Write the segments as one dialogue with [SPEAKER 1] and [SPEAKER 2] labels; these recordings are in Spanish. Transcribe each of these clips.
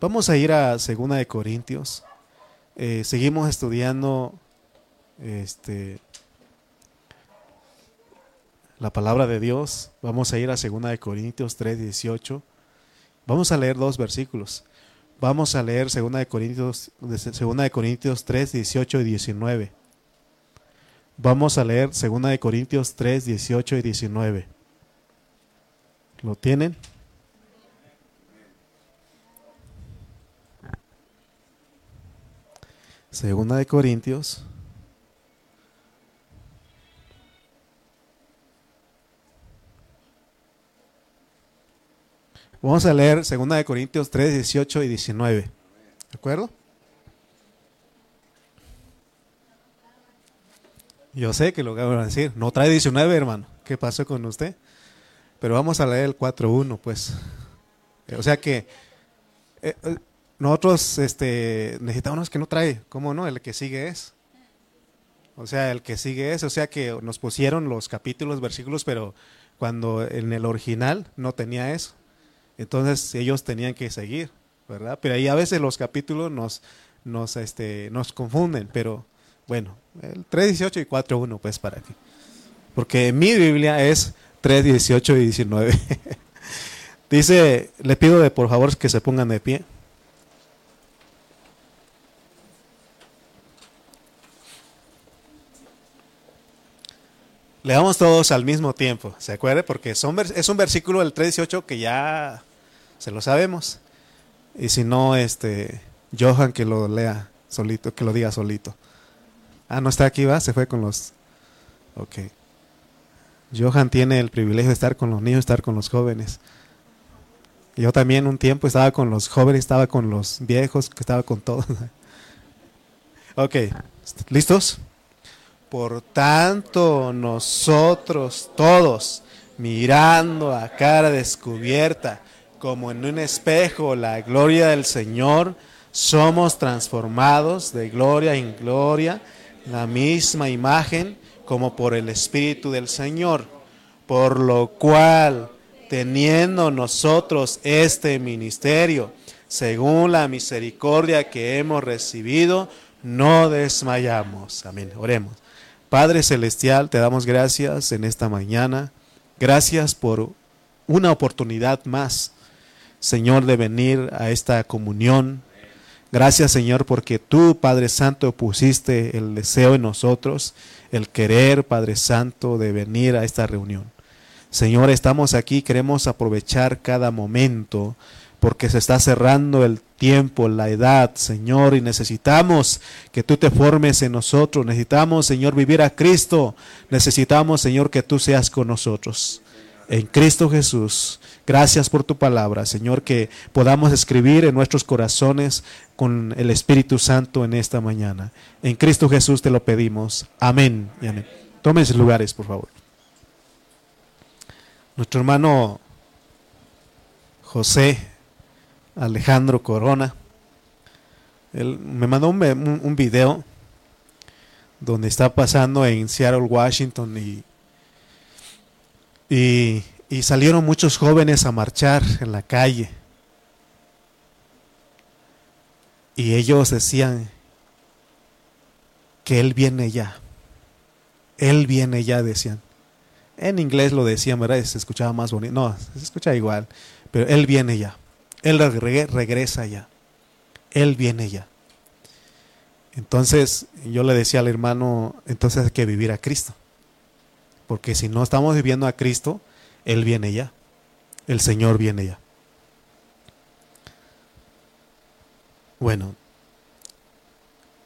[SPEAKER 1] Vamos a ir a Segunda de Corintios. Eh, seguimos estudiando este, la palabra de Dios. Vamos a ir a Segunda de Corintios 3, 18. Vamos a leer dos versículos. Vamos a leer Segunda de Corintios, Segunda de Corintios 3, 18 y 19. Vamos a leer Segunda de Corintios 3, 18 y 19. ¿Lo tienen? Segunda de Corintios. Vamos a leer Segunda de Corintios 3, 18 y 19. ¿De acuerdo? Yo sé que lo que van a decir. No trae 19, hermano. ¿Qué pasó con usted? Pero vamos a leer el 4.1, pues. O sea que eh, eh, nosotros este, necesitamos que no trae. ¿Cómo no? El que sigue es. O sea, el que sigue es. O sea que nos pusieron los capítulos, versículos, pero cuando en el original no tenía eso. Entonces ellos tenían que seguir, ¿verdad? Pero ahí a veces los capítulos nos, nos, este, nos confunden, pero bueno, el 3.18 y 4.1 pues para aquí. Porque mi Biblia es 3.18 y 19. Dice, le pido de por favor que se pongan de pie. Leamos todos al mismo tiempo, ¿se acuerda? Porque son, es un versículo del 3.18 que ya se lo sabemos. Y si no, este, Johan que lo lea solito, que lo diga solito. Ah, no está aquí, va, se fue con los... Ok. Johan tiene el privilegio de estar con los niños, estar con los jóvenes. Yo también un tiempo estaba con los jóvenes, estaba con los viejos, estaba con todos. ok, ¿listos? Por tanto, nosotros todos, mirando a cara descubierta, como en un espejo la gloria del Señor, somos transformados de gloria en gloria, la misma imagen como por el Espíritu del Señor, por lo cual, teniendo nosotros este ministerio, según la misericordia que hemos recibido, no desmayamos. Amén. Oremos. Padre Celestial, te damos gracias en esta mañana. Gracias por una oportunidad más Señor, de venir a esta comunión. Gracias, Señor, porque tú, Padre Santo, pusiste el deseo en nosotros, el querer, Padre Santo, de venir a esta reunión. Señor, estamos aquí, queremos aprovechar cada momento porque se está cerrando el tiempo, la edad, Señor, y necesitamos que tú te formes en nosotros, necesitamos, Señor, vivir a Cristo, necesitamos, Señor, que tú seas con nosotros. En Cristo Jesús, Gracias por tu palabra, Señor, que podamos escribir en nuestros corazones con el Espíritu Santo en esta mañana. En Cristo Jesús te lo pedimos. Amén y. Tomen sus lugares, por favor. Nuestro hermano José Alejandro Corona, él me mandó un, video donde está pasando en Seattle, Washington, y, y y salieron muchos jóvenes a marchar en la calle. Y ellos decían que Él viene ya. Él viene ya, decían. En inglés lo decían, ¿verdad? Se escuchaba más bonito. No, se escucha igual. Pero Él viene ya. Él regresa ya. Él viene ya. Entonces yo le decía al hermano, entonces hay que vivir a Cristo. Porque si no estamos viviendo a Cristo, él viene ya. El Señor viene ya. Bueno,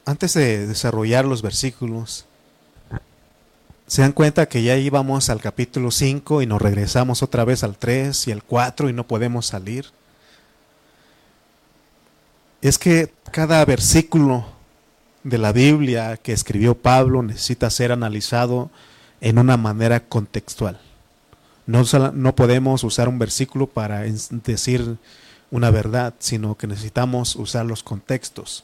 [SPEAKER 1] antes de desarrollar los versículos, se dan cuenta que ya íbamos al capítulo 5 y nos regresamos otra vez al 3 y al 4 y no podemos salir. Es que cada versículo de la Biblia que escribió Pablo necesita ser analizado en una manera contextual. No, no podemos usar un versículo para decir una verdad, sino que necesitamos usar los contextos.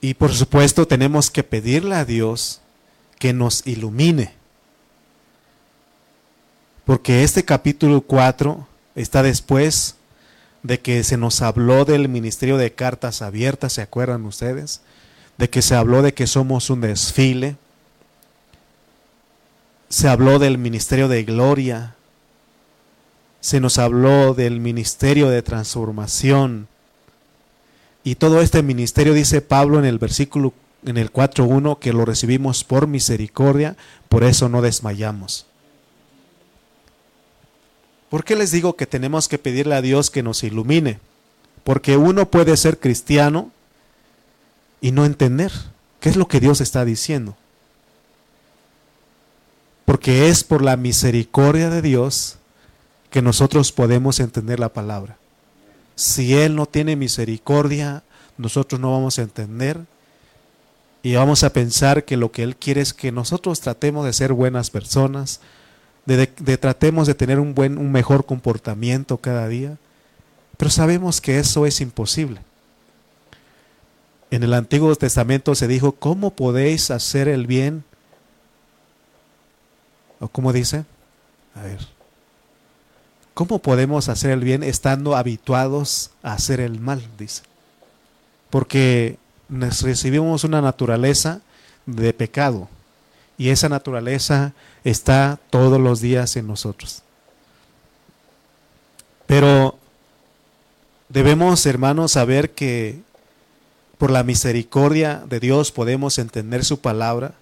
[SPEAKER 1] Y por supuesto tenemos que pedirle a Dios que nos ilumine. Porque este capítulo 4 está después de que se nos habló del ministerio de cartas abiertas, ¿se acuerdan ustedes? De que se habló de que somos un desfile. Se habló del ministerio de gloria. Se nos habló del ministerio de transformación. Y todo este ministerio dice Pablo en el versículo en el 4.1 que lo recibimos por misericordia, por eso no desmayamos. ¿Por qué les digo que tenemos que pedirle a Dios que nos ilumine? Porque uno puede ser cristiano y no entender qué es lo que Dios está diciendo. Porque es por la misericordia de Dios que nosotros podemos entender la palabra. Si Él no tiene misericordia, nosotros no vamos a entender y vamos a pensar que lo que Él quiere es que nosotros tratemos de ser buenas personas, de, tratemos de tener un, buen, un mejor comportamiento cada día, pero sabemos que eso es imposible. En el Antiguo Testamento se dijo, ¿cómo podéis hacer el bien? ¿O cómo dice? A ver. ¿Cómo podemos hacer el bien estando habituados a hacer el mal? Dice. Porque recibimos una naturaleza de pecado y esa naturaleza está todos los días en nosotros. Pero debemos, hermanos, saber que por la misericordia de Dios podemos entender su palabra,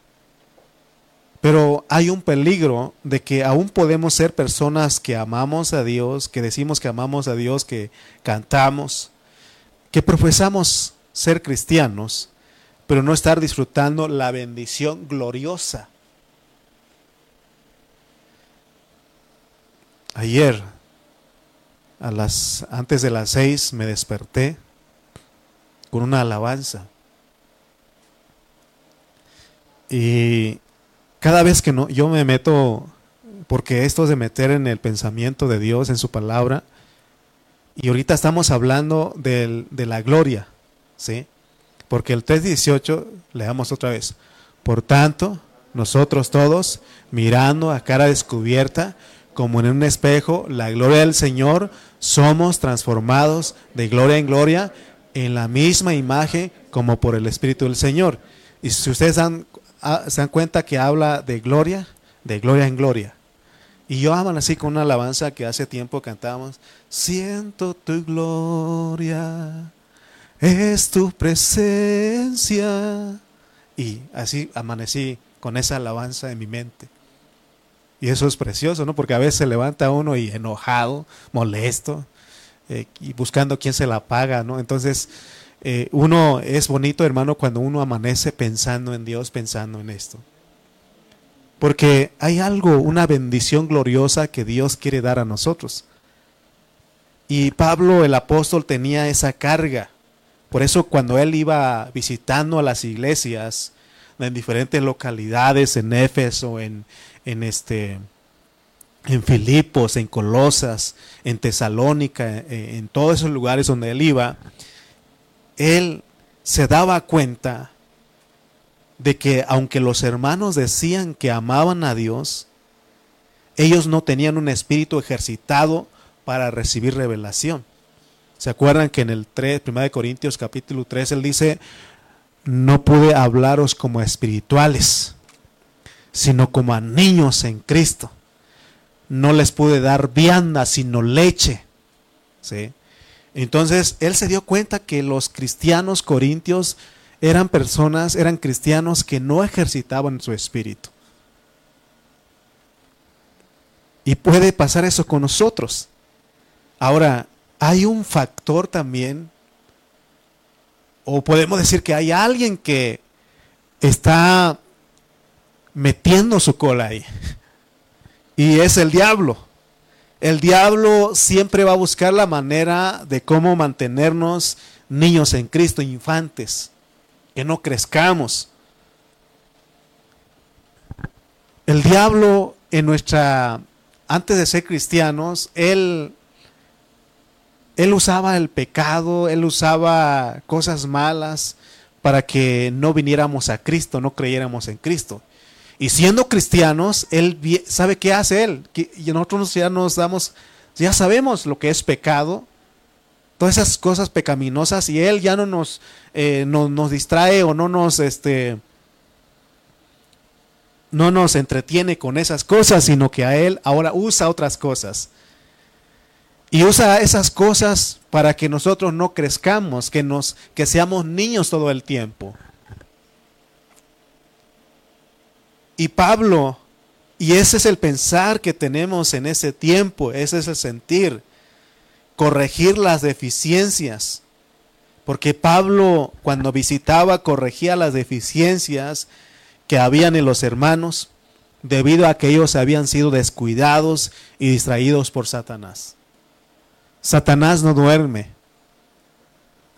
[SPEAKER 1] pero hay un peligro de que aún podemos ser personas que amamos a Dios, que decimos que amamos a Dios, que cantamos, que profesamos ser cristianos, pero no estar disfrutando la bendición gloriosa. Ayer, a las, antes de las seis, me desperté con una alabanza. Y cada vez que no, yo me meto, porque esto es de meter en el pensamiento de Dios, en su palabra, y ahorita estamos hablando de la gloria, ¿sí? Porque el 3.18, leamos otra vez. Por tanto, nosotros todos, mirando a cara descubierta, como en un espejo, la gloria del Señor, somos transformados de gloria en gloria en la misma imagen como por el Espíritu del Señor. Y si ustedes ah, se dan cuenta que habla de gloria, de gloria en gloria. Y yo aman así con una alabanza que hace tiempo cantamos, siento tu gloria es tu presencia. Y así amanecí con esa alabanza en mi mente. Y eso es precioso, ¿no? Porque a veces se levanta uno y enojado, molesto, eh, y buscando quién se la paga, ¿no? Entonces, eh, uno es bonito, hermano, cuando uno amanece pensando en Dios, pensando en esto. Porque hay algo, una bendición gloriosa que Dios quiere dar a nosotros. Y Pablo, el apóstol, tenía esa carga por eso cuando él iba visitando a las iglesias en diferentes localidades, en Éfeso, en, en, este, en Filipos, en Colosas, en Tesalónica, en, en todos esos lugares donde él iba, él se daba cuenta de que aunque los hermanos decían que amaban a Dios, ellos no tenían un espíritu ejercitado para recibir revelación. ¿Se acuerdan que en el 3, 1 Corintios capítulo 3, él dice, no pude hablaros como espirituales, sino como a niños en Cristo. No les pude dar vianda, sino leche. ¿Sí? Entonces, él se dio cuenta que los cristianos corintios eran personas, eran cristianos que no ejercitaban su espíritu. Y puede pasar eso con nosotros. Ahora, hay un factor también, o podemos decir que hay alguien que está metiendo su cola ahí, y es el diablo. El diablo siempre va a buscar la manera de cómo mantenernos niños en Cristo, infantes, que no crezcamos. El diablo en nuestra, antes de ser cristianos, él él usaba el pecado, él usaba cosas malas para que no viniéramos a Cristo, no creyéramos en Cristo. Y siendo cristianos, él sabe qué hace él. Y nosotros ya nos damos, ya sabemos lo que es pecado, todas esas cosas pecaminosas y Él ya no nos, eh, nos distrae o no nos, este, no nos entretiene con esas cosas, sino que a Él ahora usa otras cosas. Y usa esas cosas para que nosotros no crezcamos, que, nos, que seamos niños todo el tiempo. Y Pablo, y ese es el pensar que tenemos en ese tiempo, ese es el sentir, corregir las deficiencias. Porque Pablo cuando visitaba corregía las deficiencias que habían en los hermanos debido a que ellos habían sido descuidados y distraídos por Satanás. Satanás no duerme.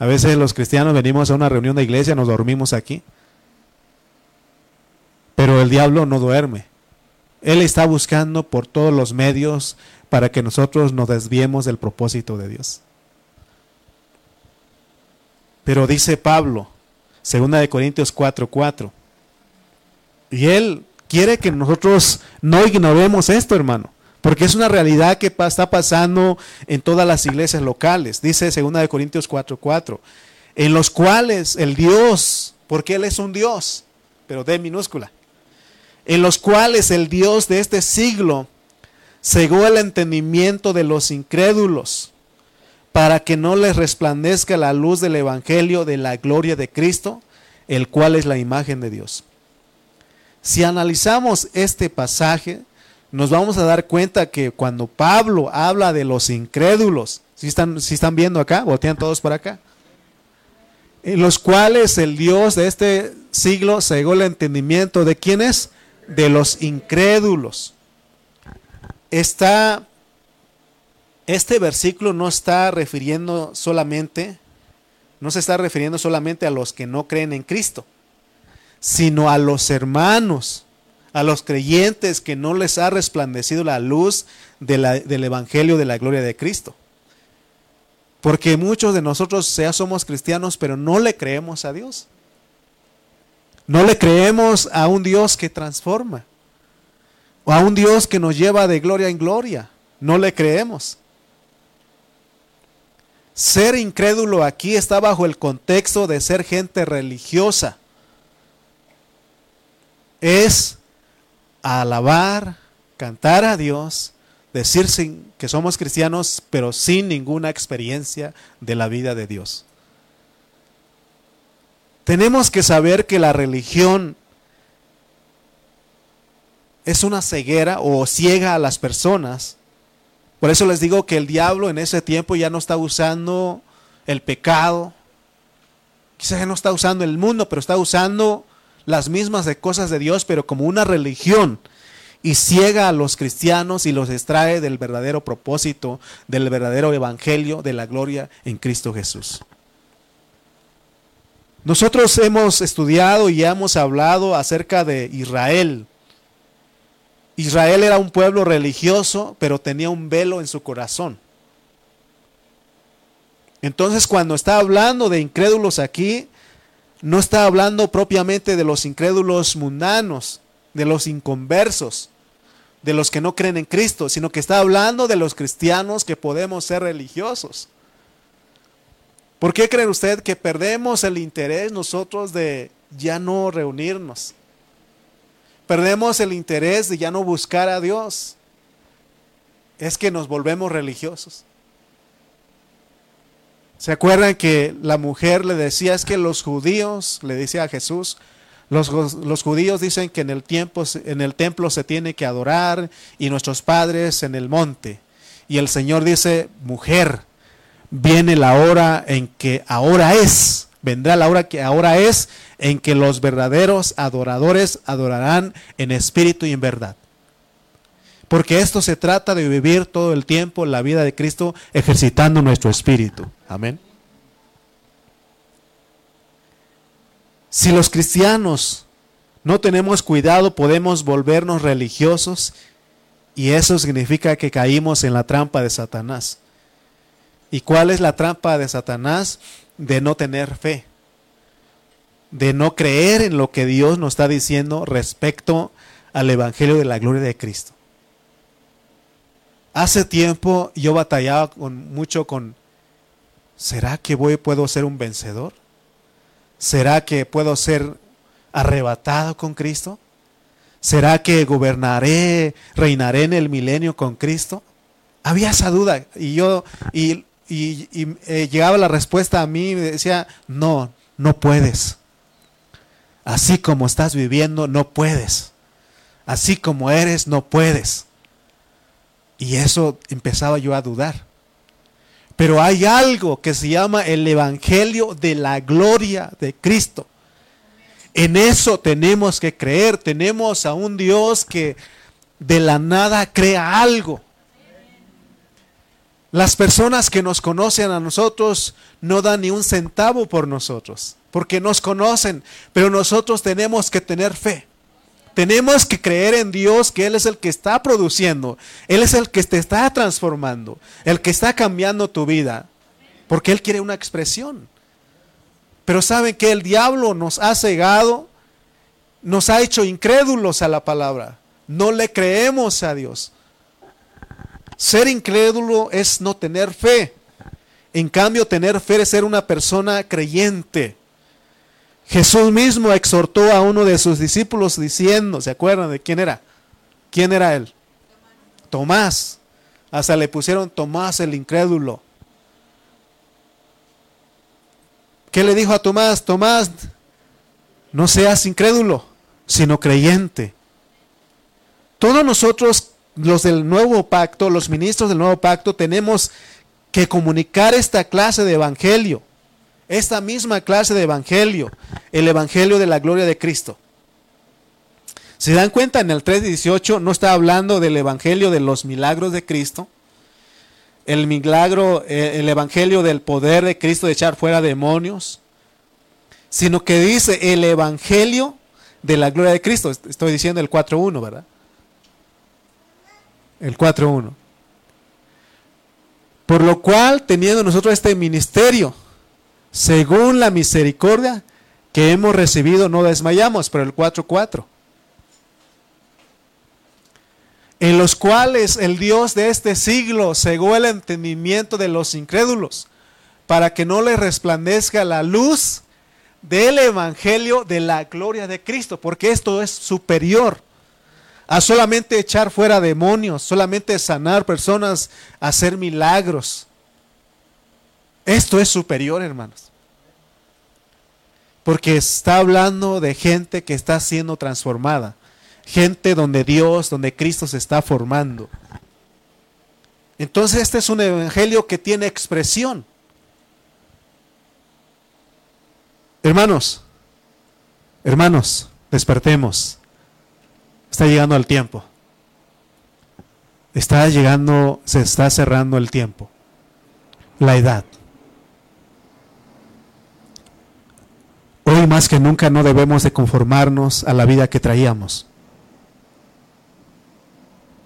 [SPEAKER 1] A veces los cristianos venimos a una reunión de iglesia, nos dormimos aquí. Pero el diablo no duerme. Él está buscando por todos los medios para que nosotros nos desviemos del propósito de Dios. Pero dice Pablo, segunda de Corintios 4:4, y él quiere que nosotros no ignoremos esto, hermano, porque es una realidad que está pasando en todas las iglesias locales. Dice segunda de Corintios 4:4, en los cuales el Dios, porque él es un Dios, pero de minúscula, en los cuales el Dios de este siglo cegó el entendimiento de los incrédulos para que no les resplandezca la luz del Evangelio de la gloria de Cristo, el cual es la imagen de Dios. Si analizamos este pasaje, nos vamos a dar cuenta que cuando Pablo habla de los incrédulos, si están, están viendo acá, voltean todos para acá, en los cuales el Dios de este siglo cegó el entendimiento de quiénes, de los incrédulos. Está, este versículo no está refiriendo solamente, no se está refiriendo solamente a los que no creen en Cristo, sino a los hermanos, a los creyentes que no les ha resplandecido la luz del Evangelio de la gloria de Cristo. Porque muchos de nosotros ya somos cristianos, pero no le creemos a Dios. No le creemos a un Dios que transforma. O a un Dios que nos lleva de gloria en gloria. No le creemos. Ser incrédulo aquí está bajo el contexto de ser gente religiosa. Es alabar, cantar a Dios, decir que somos cristianos, pero sin ninguna experiencia de la vida de Dios. Tenemos que saber que la religión es una ceguera o ciega a las personas. Por eso les digo que el diablo en ese tiempo ya no está usando el pecado. Quizás ya no está usando el mundo, pero está usando las mismas cosas de Dios, pero como una religión. Y ciega a los cristianos y los extrae del verdadero propósito, del verdadero evangelio, de la gloria en Cristo Jesús. Nosotros hemos estudiado y hemos hablado acerca de Israel. Israel era un pueblo religioso, pero tenía un velo en su corazón. Entonces cuando está hablando de incrédulos aquí, no está hablando propiamente de los incrédulos mundanos, de los inconversos, de los que no creen en Cristo, sino que está hablando de los cristianos que podemos ser religiosos. ¿Por qué cree usted que perdemos el interés nosotros de ya no reunirnos? Perdemos el interés de ya no buscar a Dios. Es que nos volvemos religiosos. ¿Se acuerdan que la mujer le decía, es que los judíos, le decía a Jesús, los, los, judíos dicen que en el, tiempo, en el templo se tiene que adorar y nuestros padres en el monte. Y el Señor dice, mujer, viene la hora en que ahora es, vendrá la hora que ahora es, en que los verdaderos adoradores adorarán en espíritu y en verdad. Porque esto se trata de vivir todo el tiempo la vida de Cristo ejercitando nuestro espíritu. Amén. Si los cristianos no tenemos cuidado, podemos volvernos religiosos y eso significa que caímos en la trampa de Satanás. ¿Y cuál es la trampa de Satanás? De no tener fe, de no creer en lo que Dios nos está diciendo respecto al Evangelio de la gloria de Cristo. Hace tiempo yo batallaba con, mucho con ¿será que voy, puedo ser un vencedor? ¿Será que puedo ser arrebatado con Cristo? ¿Será que gobernaré, reinaré en el milenio con Cristo? Había esa duda y yo, y, eh, llegaba la respuesta a mí y me decía, no, no puedes. Así como estás viviendo, no puedes. Así como eres, no puedes. Y eso empezaba yo a dudar. Pero hay algo que se llama el Evangelio de la gloria de Cristo. En eso tenemos que creer. Tenemos a un Dios que de la nada crea algo. Las personas que nos conocen a nosotros no dan ni un centavo por nosotros, porque nos conocen, pero nosotros tenemos que tener fe. Tenemos que creer en Dios que Él es el que está produciendo, Él es el que te está transformando, el que está cambiando tu vida, porque Él quiere una expresión. Pero saben que el diablo nos ha cegado, nos ha hecho incrédulos a la palabra. No le creemos a Dios. Ser incrédulo es no tener fe. En cambio, tener fe es ser una persona creyente. Jesús mismo exhortó a uno de sus discípulos diciendo, ¿se acuerdan de quién era? ¿Quién era él? Tomás. Hasta le pusieron Tomás el incrédulo. ¿Qué le dijo a Tomás? Tomás, no seas incrédulo, sino creyente. Todos nosotros los del nuevo pacto, los ministros del nuevo pacto, tenemos que comunicar esta clase de evangelio, esta misma clase de evangelio, el evangelio de la gloria de Cristo. ¿Se dan cuenta? En el 3.18 no está hablando del evangelio de los milagros de Cristo, el milagro, eh, el evangelio del poder de Cristo de echar fuera demonios, sino que dice el evangelio de la gloria de Cristo. Estoy diciendo el 4.1, ¿verdad? El 4.1. Por lo cual, teniendo nosotros este ministerio, según la misericordia que hemos recibido, no desmayamos, pero el 4.4. En los cuales el Dios de este siglo cegó el entendimiento de los incrédulos, para que no les resplandezca la luz del Evangelio de la gloria de Cristo, porque esto es superior a solamente echar fuera demonios, solamente sanar personas, hacer milagros. Esto es superior, hermanos. Porque está hablando de gente que está siendo transformada. Gente donde Dios, donde Cristo se está formando. Entonces este es un evangelio que tiene expresión. Hermanos, hermanos, despertemos. Está llegando el tiempo. Está llegando, se está cerrando el tiempo. La edad. Hoy más que nunca no debemos de conformarnos a la vida que traíamos.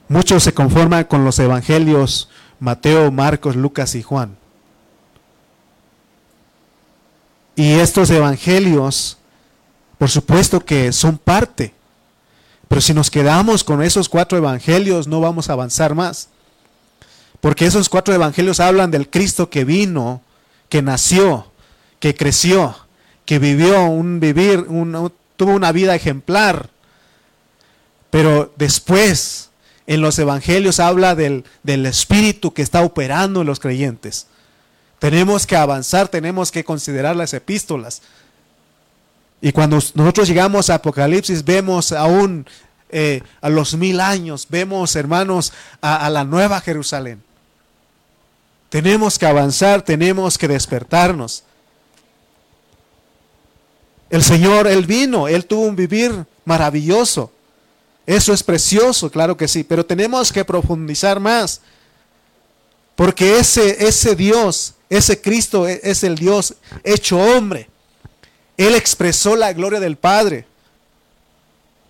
[SPEAKER 1] Muchos se conforman con los evangelios Mateo, Marcos, Lucas y Juan. Y estos evangelios, por supuesto que son parte pero si nos quedamos con esos cuatro evangelios, no vamos a avanzar más. Porque esos cuatro evangelios hablan del Cristo que vino, que nació, que creció, que vivió un vivir, tuvo una vida ejemplar. Pero después, en los evangelios habla del, del Espíritu que está operando en los creyentes. Tenemos que avanzar, tenemos que considerar las epístolas. Y cuando nosotros llegamos a Apocalipsis, vemos aún eh, a los mil años, vemos, hermanos, a, a la nueva Jerusalén. Tenemos que avanzar, tenemos que despertarnos. El Señor, Él vino, Él tuvo un vivir maravilloso. Eso es precioso, claro que sí, pero tenemos que profundizar más. Porque ese, ese Dios, ese Cristo e, es el Dios hecho hombre. Él expresó la gloria del Padre.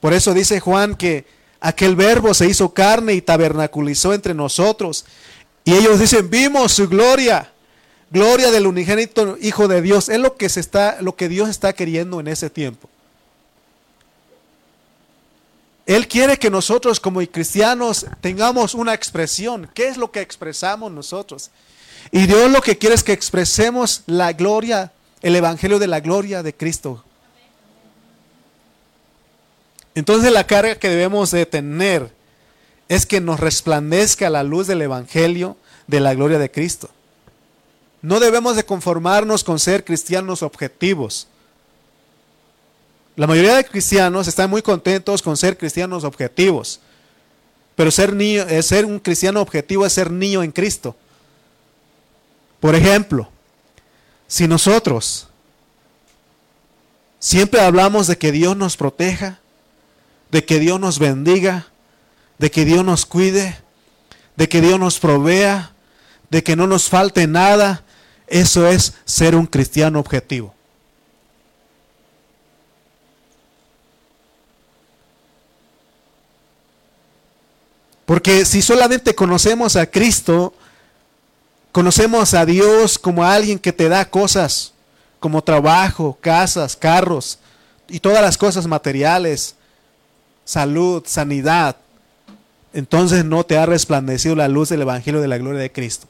[SPEAKER 1] Por eso dice Juan que aquel verbo se hizo carne y tabernaculizó entre nosotros. Y ellos dicen, vimos su gloria, gloria del unigénito Hijo de Dios. Es lo que, se está, lo que Dios está queriendo en ese tiempo. Él quiere que nosotros como cristianos tengamos una expresión. ¿Qué es lo que expresamos nosotros? Y Dios lo que quiere es que expresemos la gloria, el evangelio de la gloria de Cristo. Entonces la carga que debemos de tener es que nos resplandezca la luz del evangelio de la gloria de Cristo. No debemos de conformarnos con ser cristianos objetivos. La mayoría de cristianos están muy contentos con ser cristianos objetivos. Pero ser, niño, eh, ser un cristiano objetivo es ser niño en Cristo. Por ejemplo, si nosotros siempre hablamos de que Dios nos proteja, de que Dios nos bendiga, de que Dios nos cuide, de que Dios nos provea, de que no nos falte nada, eso es ser un cristiano objetivo. Porque si solamente conocemos a Cristo, conocemos a Dios como alguien que te da cosas, como trabajo, casas, carros y todas las cosas materiales, salud, sanidad, entonces no te ha resplandecido la luz del Evangelio de la gloria de Cristo.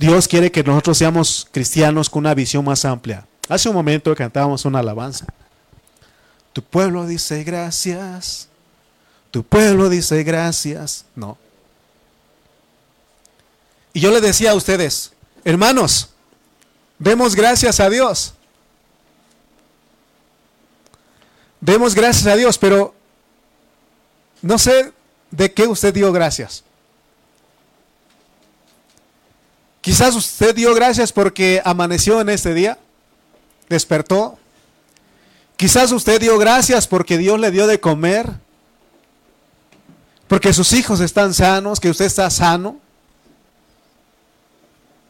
[SPEAKER 1] Dios quiere que nosotros seamos cristianos con una visión más amplia. Hace un momento cantábamos una alabanza. Tu pueblo dice gracias. Tu pueblo dice gracias. No. Y yo le decía a ustedes, hermanos, demos gracias a Dios. Demos gracias a Dios, pero no sé de qué usted dio gracias. Quizás usted dio gracias porque amaneció en este día, despertó, Quizás usted dio gracias porque Dios le dio de comer, porque sus hijos están sanos, que usted está sano.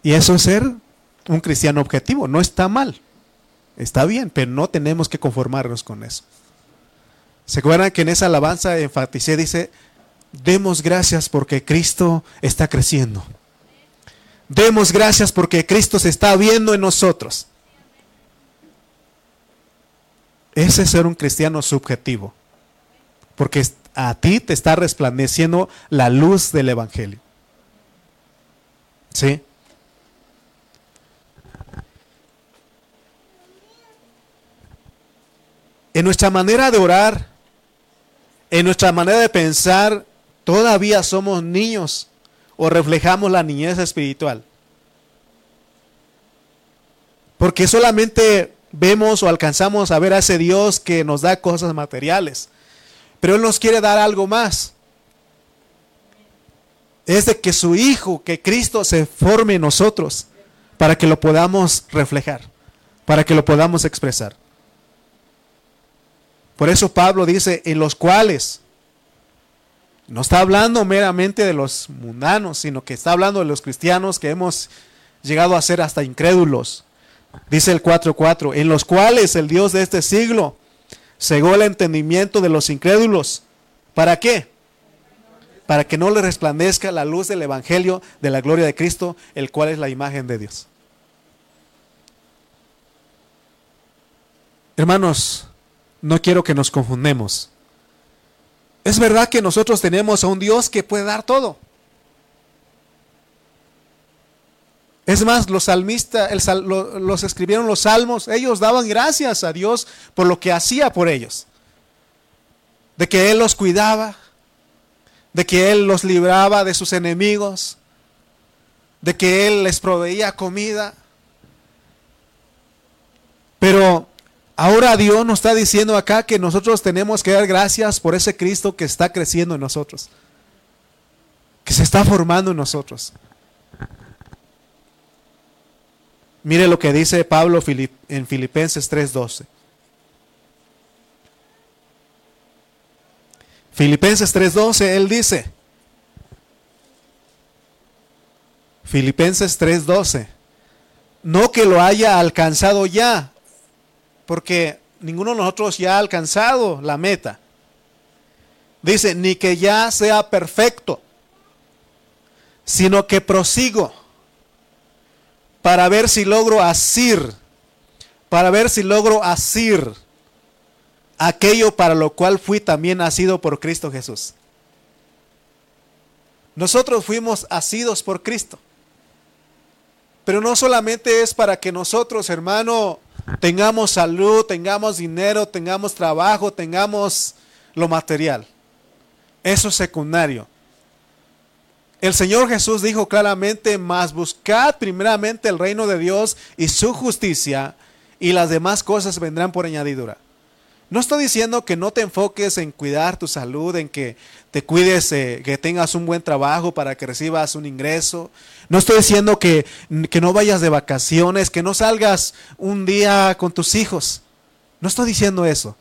[SPEAKER 1] Y eso es ser un cristiano objetivo, no está mal, está bien, pero no tenemos que conformarnos con eso. ¿Se acuerdan que en esa alabanza enfaticé, dice, demos gracias porque Cristo está creciendo? Demos gracias porque Cristo se está viendo en nosotros. Ese es ser un cristiano subjetivo. Porque a ti te está resplandeciendo la luz del Evangelio. ¿Sí? En nuestra manera de orar, en nuestra manera de pensar, todavía somos niños o reflejamos la niñez espiritual. Porque solamente vemos o alcanzamos a ver a ese Dios que nos da cosas materiales. Pero Él nos quiere dar algo más. Es de que su Hijo, que Cristo se forme en nosotros para que lo podamos reflejar, para que lo podamos expresar. Por eso Pablo dice, en los cuales, no está hablando meramente de los mundanos, sino que está hablando de los cristianos que hemos llegado a ser hasta incrédulos, Dice el 4.4, en los cuales el Dios de este siglo cegó el entendimiento de los incrédulos. ¿Para qué? Para que no le resplandezca la luz del Evangelio de la gloria de Cristo, el cual es la imagen de Dios. Hermanos, no quiero que nos confundemos. Es verdad que nosotros tenemos a un Dios que puede dar todo. Es más, los salmistas, los escribieron los salmos, ellos daban gracias a Dios por lo que hacía por ellos. De que Él los cuidaba, de que Él los libraba de sus enemigos, de que Él les proveía comida. Pero ahora Dios nos está diciendo acá que nosotros tenemos que dar gracias por ese Cristo que está creciendo en nosotros, que se está formando en nosotros. Mire lo que dice Pablo en Filipenses 3:12. Filipenses 3:12, él dice, Filipenses 3:12, no que lo haya alcanzado ya, porque ninguno de nosotros ya ha alcanzado la meta. Dice, ni que ya sea perfecto, sino que prosigo para ver si logro asir, para ver si logro asir aquello para lo cual fui también nacido por Cristo Jesús. Nosotros fuimos asidos por Cristo. Pero no solamente es para que nosotros, hermano, tengamos salud, tengamos dinero, tengamos trabajo, tengamos lo material. Eso es secundario. El Señor Jesús dijo claramente, más buscad primeramente el reino de Dios y su justicia, y las demás cosas vendrán por añadidura. No estoy diciendo que no te enfoques en cuidar tu salud, en que te cuides, eh, que tengas un buen trabajo para que recibas un ingreso. No estoy diciendo que, que no vayas de vacaciones, que no salgas un día con tus hijos. No estoy diciendo eso.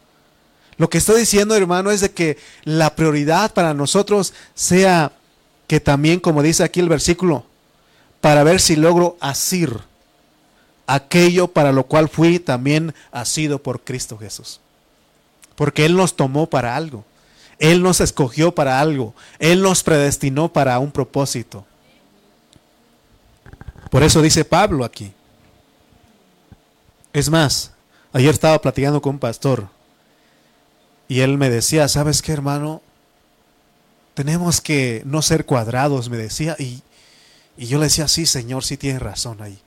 [SPEAKER 1] Lo que estoy diciendo, hermano, es de que la prioridad para nosotros sea que también, como dice aquí el versículo, para ver si logro asir aquello para lo cual fui también asido por Cristo Jesús. Porque Él nos tomó para algo. Él nos escogió para algo. Él nos predestinó para un propósito. Por eso dice Pablo aquí. Es más, ayer estaba platicando con un pastor y él me decía, ¿sabes qué hermano? Tenemos que no ser cuadrados, me decía. Y, y yo le decía, sí, Señor, sí tienes razón ahí.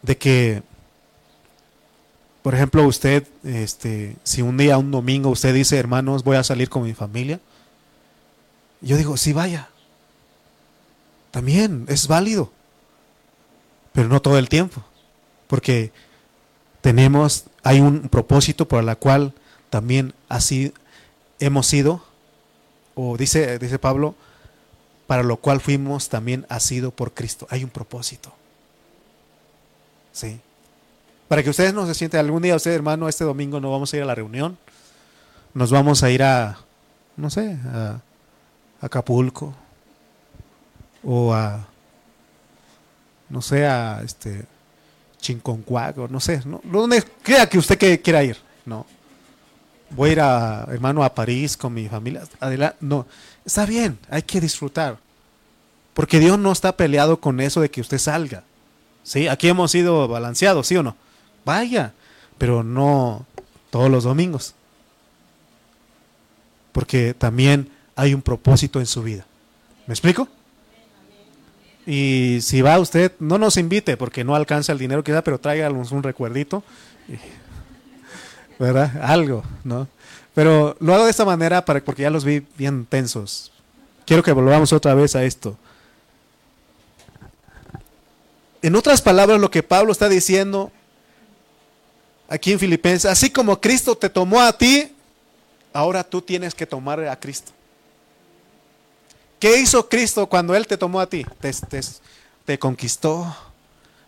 [SPEAKER 1] De que por ejemplo, usted, este, si un día, un domingo, usted dice, hermanos, voy a salir con mi familia, yo digo, sí, vaya. También es válido, pero no todo el tiempo, porque tenemos, hay un propósito por el cual también así hemos sido, o dice, dice Pablo, para lo cual fuimos también sido por Cristo. Hay un propósito. Sí. Para que ustedes no se sienten algún día, usted hermano, este domingo no vamos a ir a la reunión. Nos vamos a ir a, no sé, a, Acapulco. O a, no sé, a este, Chinconcuac, no sé, ¿no? donde crea que usted que quiera ir, ¿no? Voy a ir a, hermano, a París con mi familia. Adelante, no, está bien, hay que disfrutar. Porque Dios no está peleado con eso de que usted salga. ¿Sí? Aquí hemos sido balanceados, ¿sí o no? vaya, pero no todos los domingos. Porque también hay un propósito en su vida. ¿Me explico? Y si va usted, no nos invite porque no alcanza el dinero que da, pero tráiganos un recuerdito. ¿Verdad? Algo, ¿no? Pero lo hago de esta manera para, porque ya los vi bien tensos. Quiero que volvamos otra vez a esto. En otras palabras, lo que Pablo está diciendo aquí en Filipenses, así como Cristo te tomó a ti, ahora tú tienes que tomar a Cristo. ¿Qué hizo Cristo cuando Él te tomó a ti? Te, te, conquistó,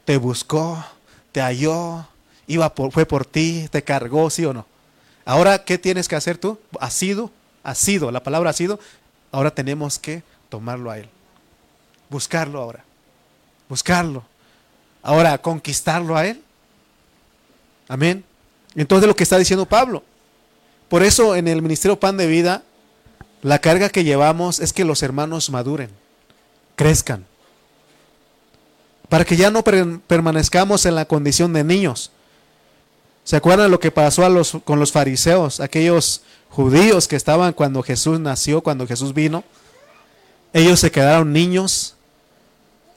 [SPEAKER 1] te buscó, te halló, iba por, fue por ti, te cargó, sí o no. Ahora, ¿qué tienes que hacer tú? Ha sido, ha sido, la palabra ha sido, ahora tenemos que tomarlo a Él. Buscarlo ahora. Buscarlo. Ahora, conquistarlo a Él. Amén. Entonces lo que está diciendo Pablo. Por eso en el Ministerio Pan de Vida, la carga que llevamos es que los hermanos maduren, crezcan, para que ya no permanezcamos en la condición de niños. ¿Se acuerdan lo que pasó a los, con los fariseos, aquellos judíos que estaban cuando Jesús nació, cuando Jesús vino? Ellos se quedaron niños,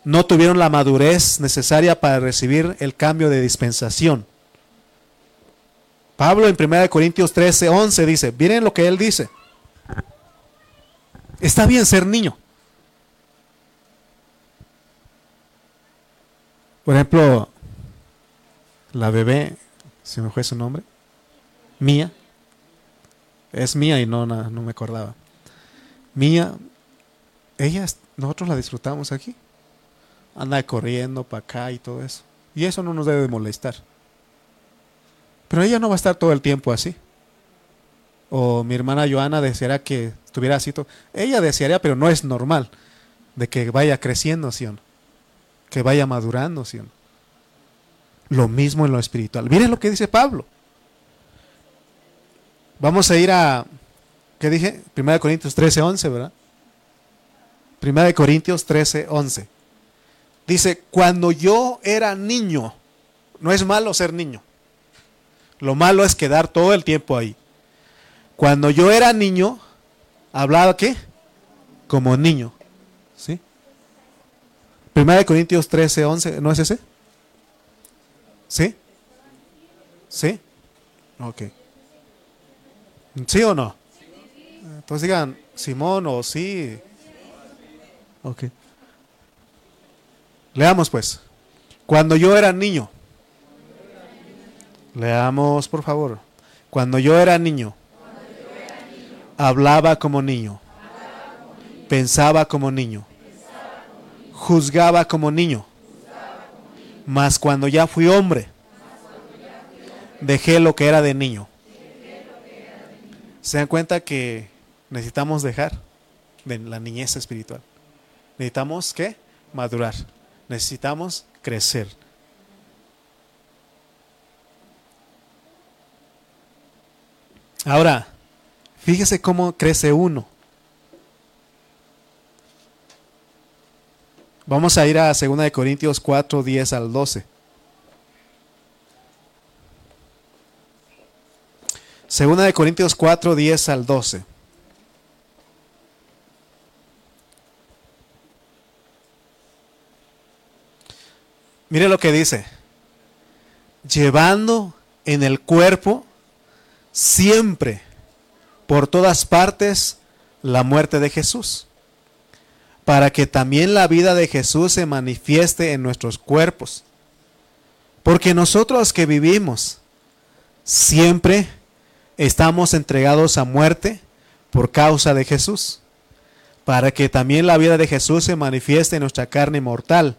[SPEAKER 1] no tuvieron la madurez necesaria para recibir el cambio de dispensación. Pablo en 1 Corintios 13, 11 dice, miren lo que él dice. Está bien ser niño. Por ejemplo, la bebé, se me fue su nombre, Mía, es mía y no, no, me acordaba. Mía, ella, nosotros la disfrutamos aquí. Anda corriendo para acá y todo eso. Y eso no nos debe molestar. Pero ella no va a estar todo el tiempo así. O mi hermana Joana desearía que estuviera así. Todo. Ella desearía, pero no es normal, de que vaya creciendo, ¿sí o no? Que vaya madurando, ¿sí o no? Lo mismo en lo espiritual. Miren lo que dice Pablo. Vamos a ir a, ¿qué dije? 1 Corintios 13, 11, ¿verdad? 1 Corintios 13, 11. Dice, cuando yo era niño, no es malo ser niño. Lo malo es quedar todo el tiempo ahí. Cuando yo era niño, Hablaba qué? Como niño. ¿Sí? Primera de Corintios 13, 11, ¿no es ese? ¿Sí? ¿Sí? Ok. ¿Sí o no? Entonces digan Simón o sí. Ok. Leamos pues. Cuando yo era niño. Leamos por favor. Cuando yo era niño. Hablaba como niño. Pensaba como niño. Juzgaba como niño. Mas cuando ya fui hombre. Dejé lo que era de niño. ¿Se dan cuenta que necesitamos dejar de la niñez espiritual? Necesitamos que madurar. Necesitamos crecer. Ahora, fíjese cómo crece uno. Vamos a ir a 2 Corintios 4, 10 al 12. Segunda de Corintios 4, 10 al 12. Mire lo que dice. Llevando en el cuerpo siempre, por todas partes, la muerte de Jesús, para que también la vida de Jesús se manifieste en nuestros cuerpos. Porque nosotros que vivimos siempre estamos entregados a muerte por causa de Jesús, para que también la vida de Jesús se manifieste en nuestra carne mortal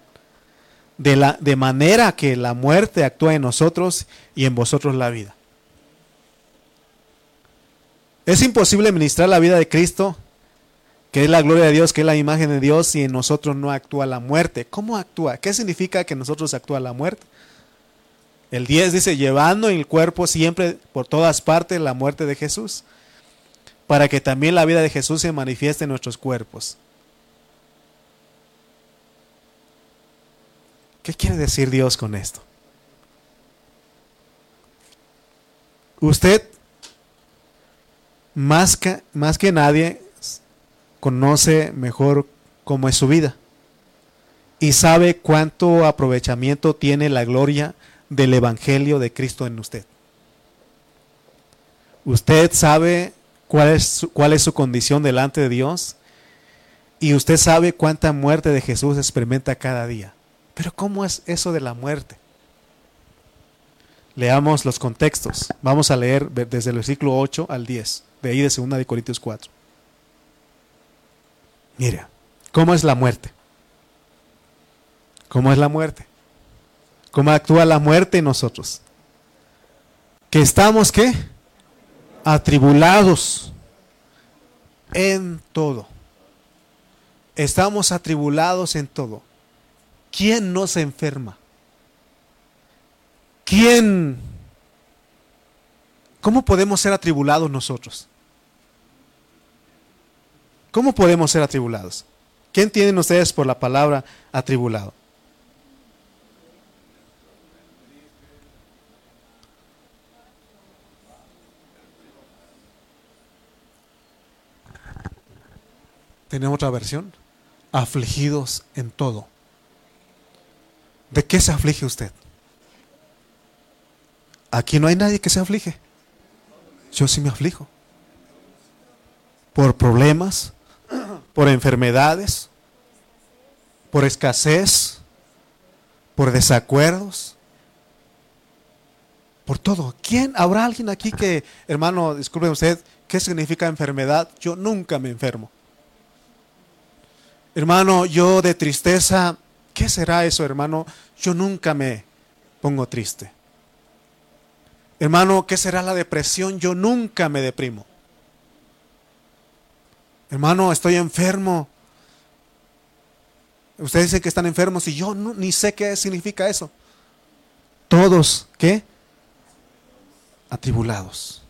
[SPEAKER 1] de, la, de manera que la muerte actúa en nosotros y en vosotros la vida. Es imposible ministrar la vida de Cristo, que es la gloria de Dios, que es la imagen de Dios, si en nosotros no actúa la muerte. ¿Cómo actúa? ¿Qué significa que en nosotros actúa la muerte? El 10 dice, llevando en el cuerpo siempre por todas partes la muerte de Jesús, para que también la vida de Jesús se manifieste en nuestros cuerpos. ¿Qué quiere decir Dios con esto? Usted, más que, más que nadie, conoce mejor cómo es su vida y sabe cuánto aprovechamiento tiene la gloria del Evangelio de Cristo en usted. Usted sabe cuál es, cuál es su condición delante de Dios y usted sabe cuánta muerte de Jesús experimenta cada día. Pero ¿cómo es eso de la muerte? Leamos los contextos. Vamos a leer desde el versículo 8 al 10, de ahí de 2 de Corintios 4. Mira, ¿cómo es la muerte? ¿Cómo es la muerte? ¿Cómo actúa la muerte en nosotros? Que estamos qué? Atribulados en todo. Estamos atribulados en todo. ¿Quién no se enferma? ¿Quién? ¿Cómo podemos ser atribulados nosotros? ¿Cómo podemos ser atribulados? ¿Qué entienden ustedes por la palabra atribulado? ¿Tenemos otra versión? Afligidos en todo. ¿De qué se aflige usted? Aquí no hay nadie que se aflige. Yo sí me aflijo. Por problemas, por enfermedades, por escasez, por desacuerdos, por todo. ¿Quién? ¿Habrá alguien aquí que, hermano, disculpe usted, qué significa enfermedad? Yo nunca me enfermo. Hermano, yo de tristeza ¿Qué será eso, hermano? Yo nunca me pongo triste. Hermano, ¿qué será la depresión? Yo nunca me deprimo. Hermano, estoy enfermo. Ustedes dicen que están enfermos y yo ni sé qué significa eso. Todos, ¿qué? Atribulados,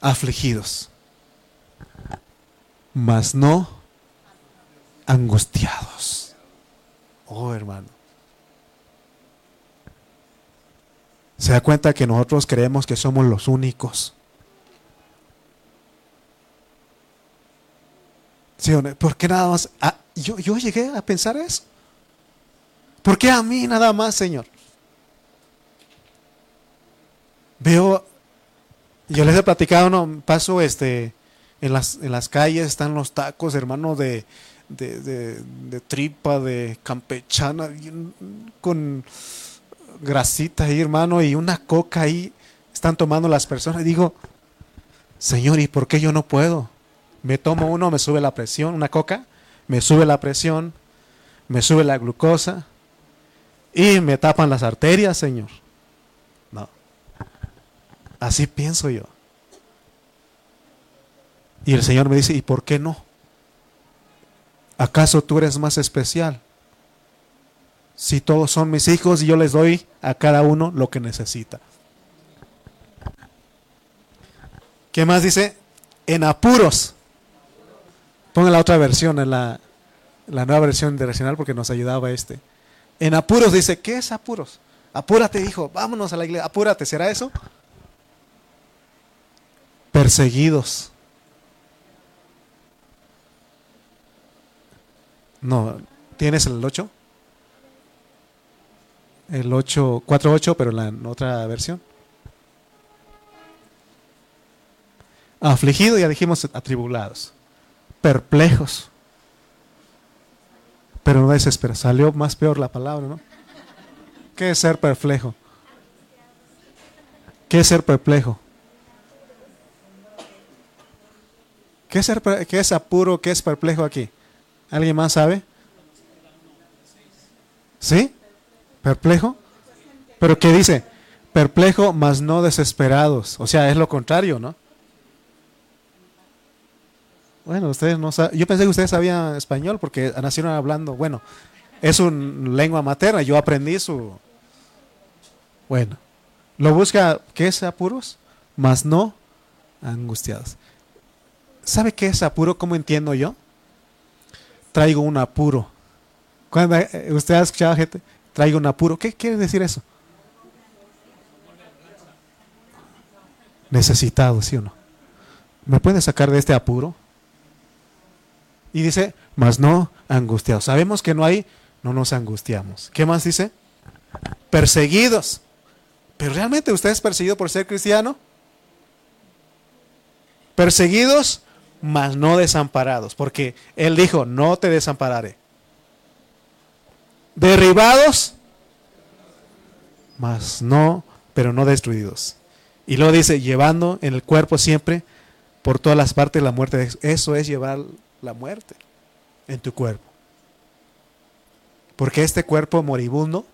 [SPEAKER 1] afligidos, mas no angustiados. Oh, hermano. Se da cuenta que nosotros creemos que somos los únicos. ¿Sí? ¿Por qué nada más? Ah, yo, yo llegué a pensar eso. ¿Por qué a mí nada más, Señor? Veo, yo les he platicado, no, paso este, en las, en las calles están los tacos, hermano, de, de, de, tripa, de campechana, con grasita ahí, hermano, y una coca ahí, están tomando las personas. Y digo, Señor, ¿y por qué yo no puedo? Me tomo uno, me sube la presión, una coca, me sube la presión, me sube la glucosa y me tapan las arterias, Señor. No. Así pienso yo. Y el Señor me dice, ¿y por qué no? ¿Acaso tú eres más especial? Si todos son mis hijos y yo les doy a cada uno lo que necesita. ¿Qué más dice? En apuros. Ponga la otra versión, en la, nueva versión direccional porque nos ayudaba este. En apuros dice, ¿qué es apuros? Apúrate, hijo, vámonos a la iglesia, apúrate, ¿será eso? Perseguidos. No, ¿tienes el 8? El 8, 4.8, pero en la otra versión. Afligidos, ya dijimos, atribulados. Perplejos. Pero no desespera. Salió más peor la palabra, ¿no? ¿Qué es ser perplejo? ¿Qué es ser perplejo? ¿Qué es, ser, qué es apuro? ¿Qué es perplejo aquí? ¿Alguien más sabe? ¿Sí? ¿Perplejo? ¿Pero qué dice? Perplejo, mas no desesperados. O sea, es lo contrario, ¿no? Bueno, ustedes no saben. Yo pensé que ustedes sabían español porque nacieron hablando. Bueno, es una lengua materna. Yo aprendí su. Bueno, lo busca, ¿qué es apuros? Mas no angustiados. ¿Sabe qué es apuro? ¿Cómo entiendo yo? Traigo un apuro. Cuando eh, usted ha escuchado gente, traigo un apuro. ¿Qué quiere decir eso? Necesitado, ¿sí o no? ¿Me puede sacar de este apuro? Y dice, mas no angustiados. Sabemos que no hay, no nos angustiamos. ¿Qué más dice? Perseguidos. ¿Pero realmente usted es perseguido por ser cristiano? Perseguidos, mas no desamparados. Porque Él dijo, no te desampararé. Derribados, mas no, pero no destruidos. Y luego dice, llevando en el cuerpo siempre por todas las partes la muerte. Eso es llevar la muerte en tu cuerpo. Porque este cuerpo moribundo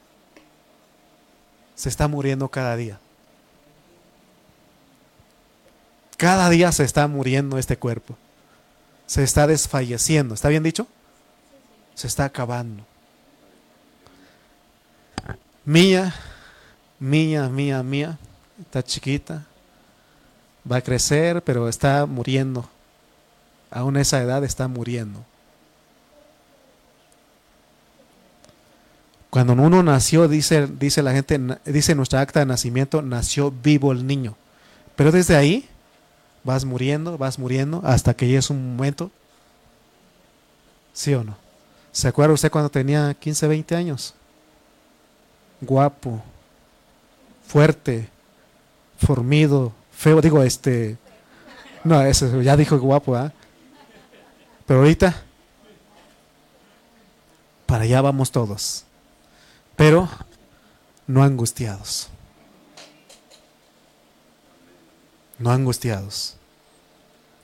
[SPEAKER 1] se está muriendo cada día. Cada día se está muriendo este cuerpo. Se está desfalleciendo. ¿Está bien dicho? Se está acabando. Mía, mía, mía, mía, está chiquita. Va a crecer, pero está muriendo aún a esa edad está muriendo. Cuando uno nació, dice, dice la gente, dice nuestra acta de nacimiento, nació vivo el niño. Pero desde ahí vas muriendo, vas muriendo, hasta que llegue un momento. ¿Sí o no? ¿Se acuerda usted cuando tenía 15, 20 años? Guapo, fuerte, formido, feo, digo, este. No, eso ya dijo guapo, ¿ah? Pero ahorita, para allá vamos todos. Pero no angustiados. No angustiados.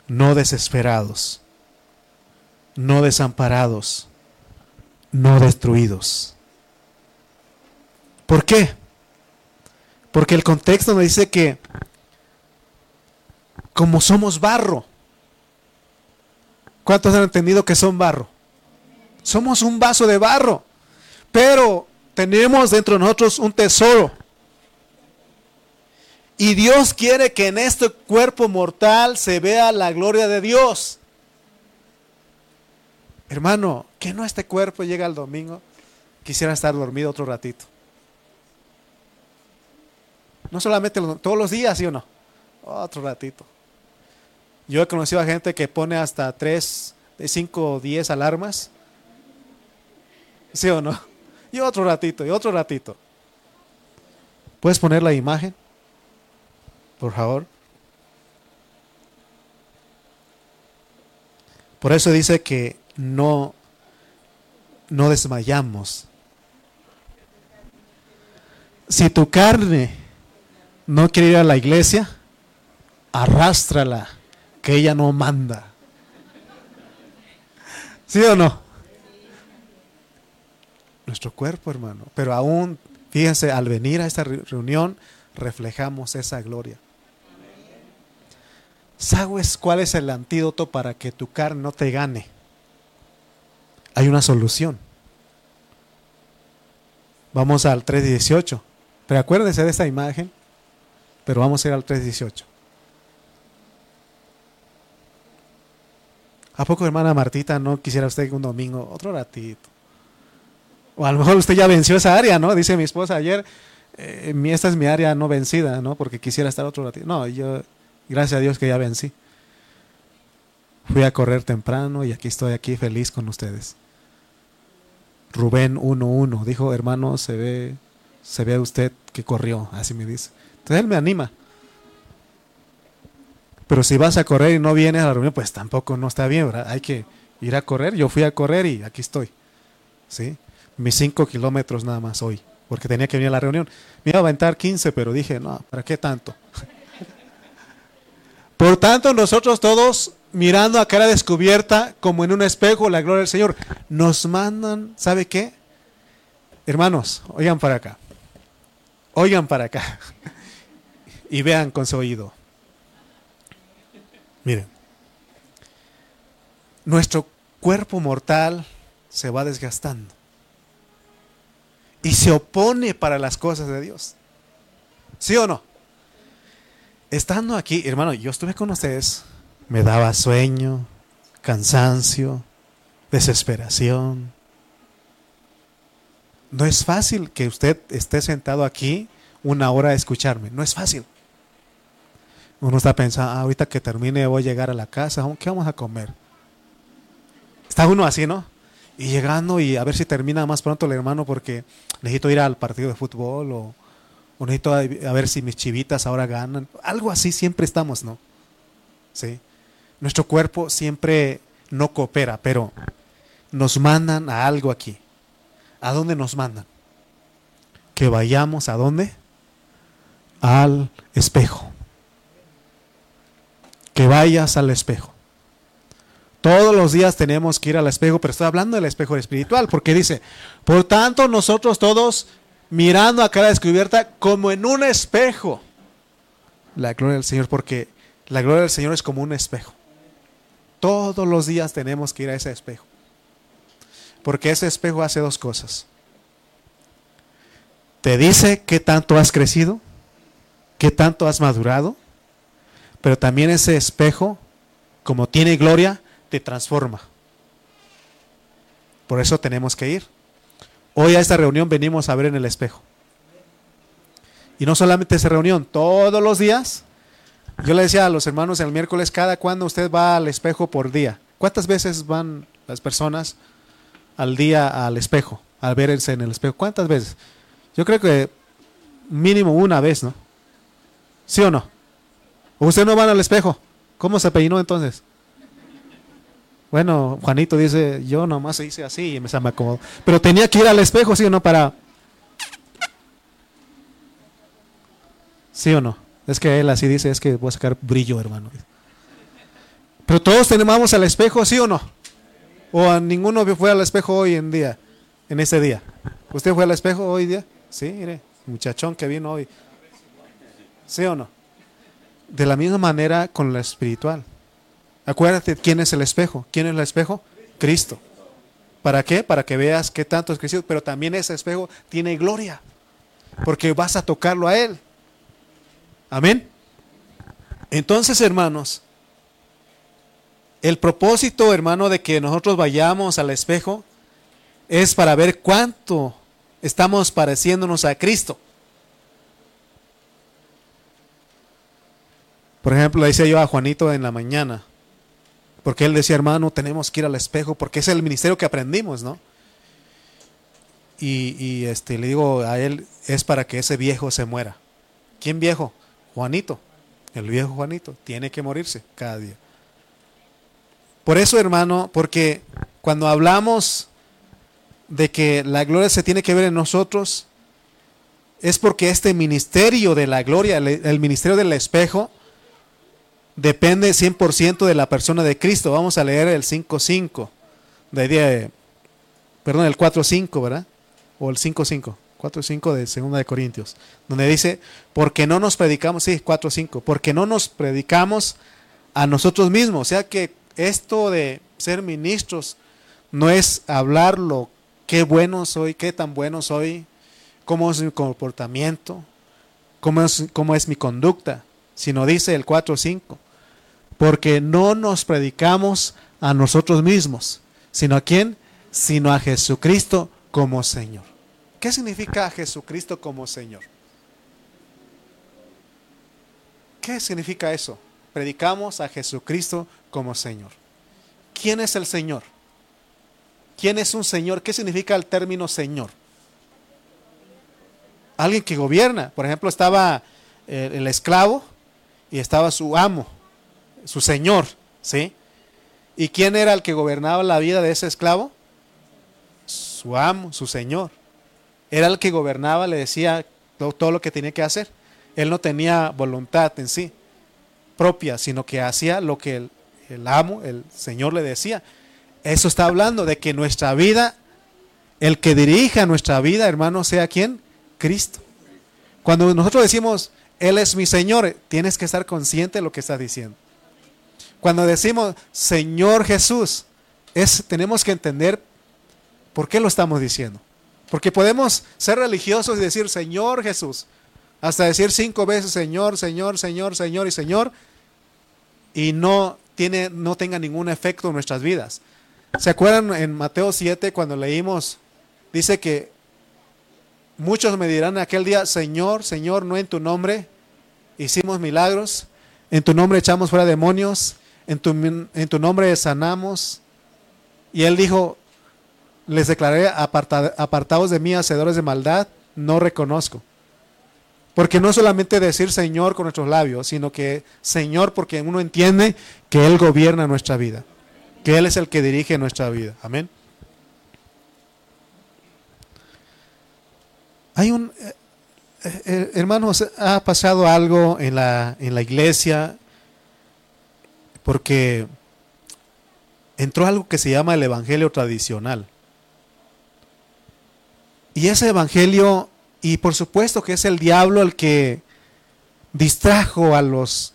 [SPEAKER 1] No desesperados. No desamparados. No destruidos. ¿Por qué? Porque el contexto nos dice que como somos barro, ¿Cuántos han entendido que son barro? Somos un vaso de barro, pero tenemos dentro de nosotros un tesoro. Y Dios quiere que en este cuerpo mortal se vea la gloria de Dios. Hermano, que no este cuerpo llega el domingo, quisiera estar dormido otro ratito. No solamente todos los días, ¿sí o no? Otro ratito. Yo he conocido a gente que pone hasta tres de 5 o 10 alarmas. ¿Sí o no? Y otro ratito, y otro ratito. ¿Puedes poner la imagen? Por favor. Por eso dice que no, no desmayamos. Si tu carne no quiere ir a la iglesia, arrástrala, ella no manda. ¿Sí o no? Nuestro cuerpo, hermano. Pero aún, fíjense, al venir a esta reunión, reflejamos esa gloria. ¿Sabes cuál es el antídoto para que tu carne no te gane? Hay una solución. Vamos al 3.18. Pero acuérdense de esta imagen. Pero vamos a ir al 3.18. ¿A poco, hermana Martita, no quisiera usted un domingo, otro ratito? O a lo mejor usted ya venció esa área, ¿no? Dice mi esposa ayer, eh, esta es mi área no vencida, ¿no? Porque quisiera estar otro ratito. No, yo, gracias a Dios que ya vencí. Fui a correr temprano y aquí estoy aquí feliz con ustedes. Rubén 1.1 dijo, hermano, se ve, se ve usted que corrió, así me dice. Entonces él me anima. Pero si vas a correr y no vienes a la reunión, pues tampoco no está bien, ¿verdad? Hay que ir a correr. Yo fui a correr y aquí estoy. ¿Sí? Mis cinco kilómetros nada más hoy, porque tenía que venir a la reunión. Me iba a aventar 15, pero dije, no, ¿para qué tanto? Por tanto, nosotros todos mirando a cara descubierta, como en un espejo, la gloria del Señor, nos mandan, ¿sabe qué? Hermanos, oigan para acá. Oigan para acá. y vean con su oído. Miren, nuestro cuerpo mortal se va desgastando y se opone para las cosas de Dios. ¿Sí o no? Estando aquí, hermano, yo estuve con ustedes, me daba sueño, cansancio, desesperación. No es fácil que usted esté sentado aquí una hora a escucharme, no es fácil. Uno está pensando, ah, ahorita que termine voy a llegar a la casa, ¿qué vamos a comer? Está uno así, ¿no? Y llegando y a ver si termina más pronto el hermano porque necesito ir al partido de fútbol o, necesito a, ver si mis chivitas ahora ganan. Algo así siempre estamos, ¿no? Sí. Nuestro cuerpo siempre no coopera, pero nos mandan a algo aquí. ¿A dónde nos mandan? Que vayamos a dónde? Al espejo que vayas al espejo. Todos los días tenemos que ir al espejo, pero estoy hablando del espejo espiritual, porque dice, por tanto nosotros todos mirando a cara descubierta como en un espejo. La gloria del Señor, porque la gloria del Señor es como un espejo. Todos los días tenemos que ir a ese espejo. Porque ese espejo hace dos cosas. Te dice qué tanto has crecido, qué tanto has madurado pero también ese espejo, como tiene gloria, te transforma. Por eso tenemos que ir. Hoy a esta reunión venimos a ver en el espejo. Y no solamente esa reunión, todos los días. Yo le decía a los hermanos el miércoles, cada cuando usted va al espejo por día. ¿Cuántas veces van las personas al día al espejo, al verse en el espejo? ¿Cuántas veces? Yo creo que mínimo una vez, ¿no? ¿Sí o no? ¿Usted no van al espejo? ¿Cómo se peinó entonces? Bueno, Juanito dice, yo nomás se hice así y me, se me acomodó. Pero tenía que ir al espejo, ¿sí o no? Para... ¿Sí o no? Es que él así dice, es que voy a sacar brillo, hermano. Pero todos tenemos al espejo, ¿sí o no? O a ninguno fue al espejo hoy en día, en ese día. ¿Usted fue al espejo hoy día? Sí, mire, muchachón que vino hoy. ¿Sí o no? De la misma manera con lo espiritual. Acuérdate quién es el espejo. ¿Quién es el espejo? Cristo. ¿Para qué? Para que veas qué tanto es crecido. Pero también ese espejo tiene gloria. Porque vas a tocarlo a Él. Amén. Entonces, hermanos, el propósito, hermano, de que nosotros vayamos al espejo es para ver cuánto estamos pareciéndonos a Cristo. Por ejemplo, le decía yo a Juanito en la mañana, Porque él decía, hermano, tenemos que ir al espejo, porque es el ministerio que aprendimos, ¿no? Y, y este, le digo a él, es para que ese viejo se muera. ¿Quién viejo? Juanito. El viejo Juanito tiene que morirse cada día. Por eso, hermano, porque cuando hablamos de que la gloria se tiene que ver en nosotros, es porque este ministerio de la gloria, el, ministerio del espejo, depende 100% de la persona de Cristo. Vamos a leer el 5.5, de, de, perdón, el 4.5, ¿verdad? O el 5.5. 4.5 de Segunda de Corintios, donde dice, porque no nos predicamos, sí, 4.5, porque no nos predicamos a nosotros mismos. O sea que esto de ser ministros no es hablar lo qué bueno soy, qué tan bueno soy, cómo es mi comportamiento, cómo es, cómo es mi conducta, sino dice el 4.5, porque no nos predicamos a nosotros mismos, sino a quién, sino a Jesucristo como Señor. ¿Qué significa Jesucristo como Señor? ¿Qué significa eso? Predicamos a Jesucristo como Señor. ¿Quién es el Señor? ¿Quién es un Señor? ¿Qué significa el término Señor? Alguien que gobierna. Por ejemplo, estaba el esclavo y estaba su amo, su Señor, ¿sí? ¿Y quién era el que gobernaba la vida de ese esclavo? Su amo, su Señor era el que gobernaba, le decía todo, lo que tenía que hacer. Él no tenía voluntad en sí propia, sino que hacía lo que el, el amo, el Señor le decía. Eso está hablando de que nuestra vida, el que dirija nuestra vida, hermano, sea quién? Cristo. Cuando nosotros decimos, Él es mi Señor, tienes que estar consciente de lo que estás diciendo. Cuando decimos, Señor Jesús, es, tenemos que entender por qué lo estamos diciendo. Porque podemos ser religiosos y decir Señor Jesús, hasta decir cinco veces Señor, Señor, Señor, Señor y Señor, y no, tiene, no tenga ningún efecto en nuestras vidas. ¿Se acuerdan en Mateo 7 cuando leímos? Dice que muchos me dirán aquel día, Señor, Señor, no en tu nombre hicimos milagros, en tu nombre echamos fuera demonios, en tu, en tu nombre sanamos. Y él dijo, les declaré apartados de mí, hacedores de maldad, no reconozco. Porque no solamente decir Señor con nuestros labios, sino que Señor porque uno entiende que Él gobierna nuestra vida, que Él es el que dirige nuestra vida. Amén. Hay un, eh, eh, hermanos, ha pasado algo en la, en la iglesia porque entró algo que se llama el Evangelio tradicional. Y ese evangelio, y por supuesto que es el diablo el que distrajo a los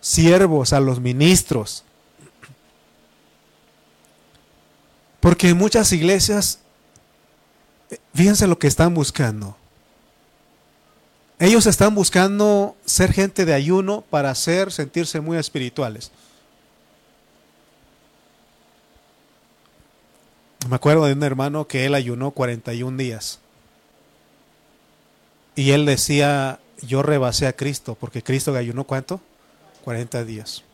[SPEAKER 1] siervos, a los ministros. Porque en muchas iglesias, fíjense lo que están buscando. Ellos están buscando ser gente de ayuno para hacer sentirse muy espirituales. Me acuerdo de un hermano que él ayunó 41 días. Y él decía, yo rebasé a Cristo, porque Cristo ayunó cuánto? 40 días.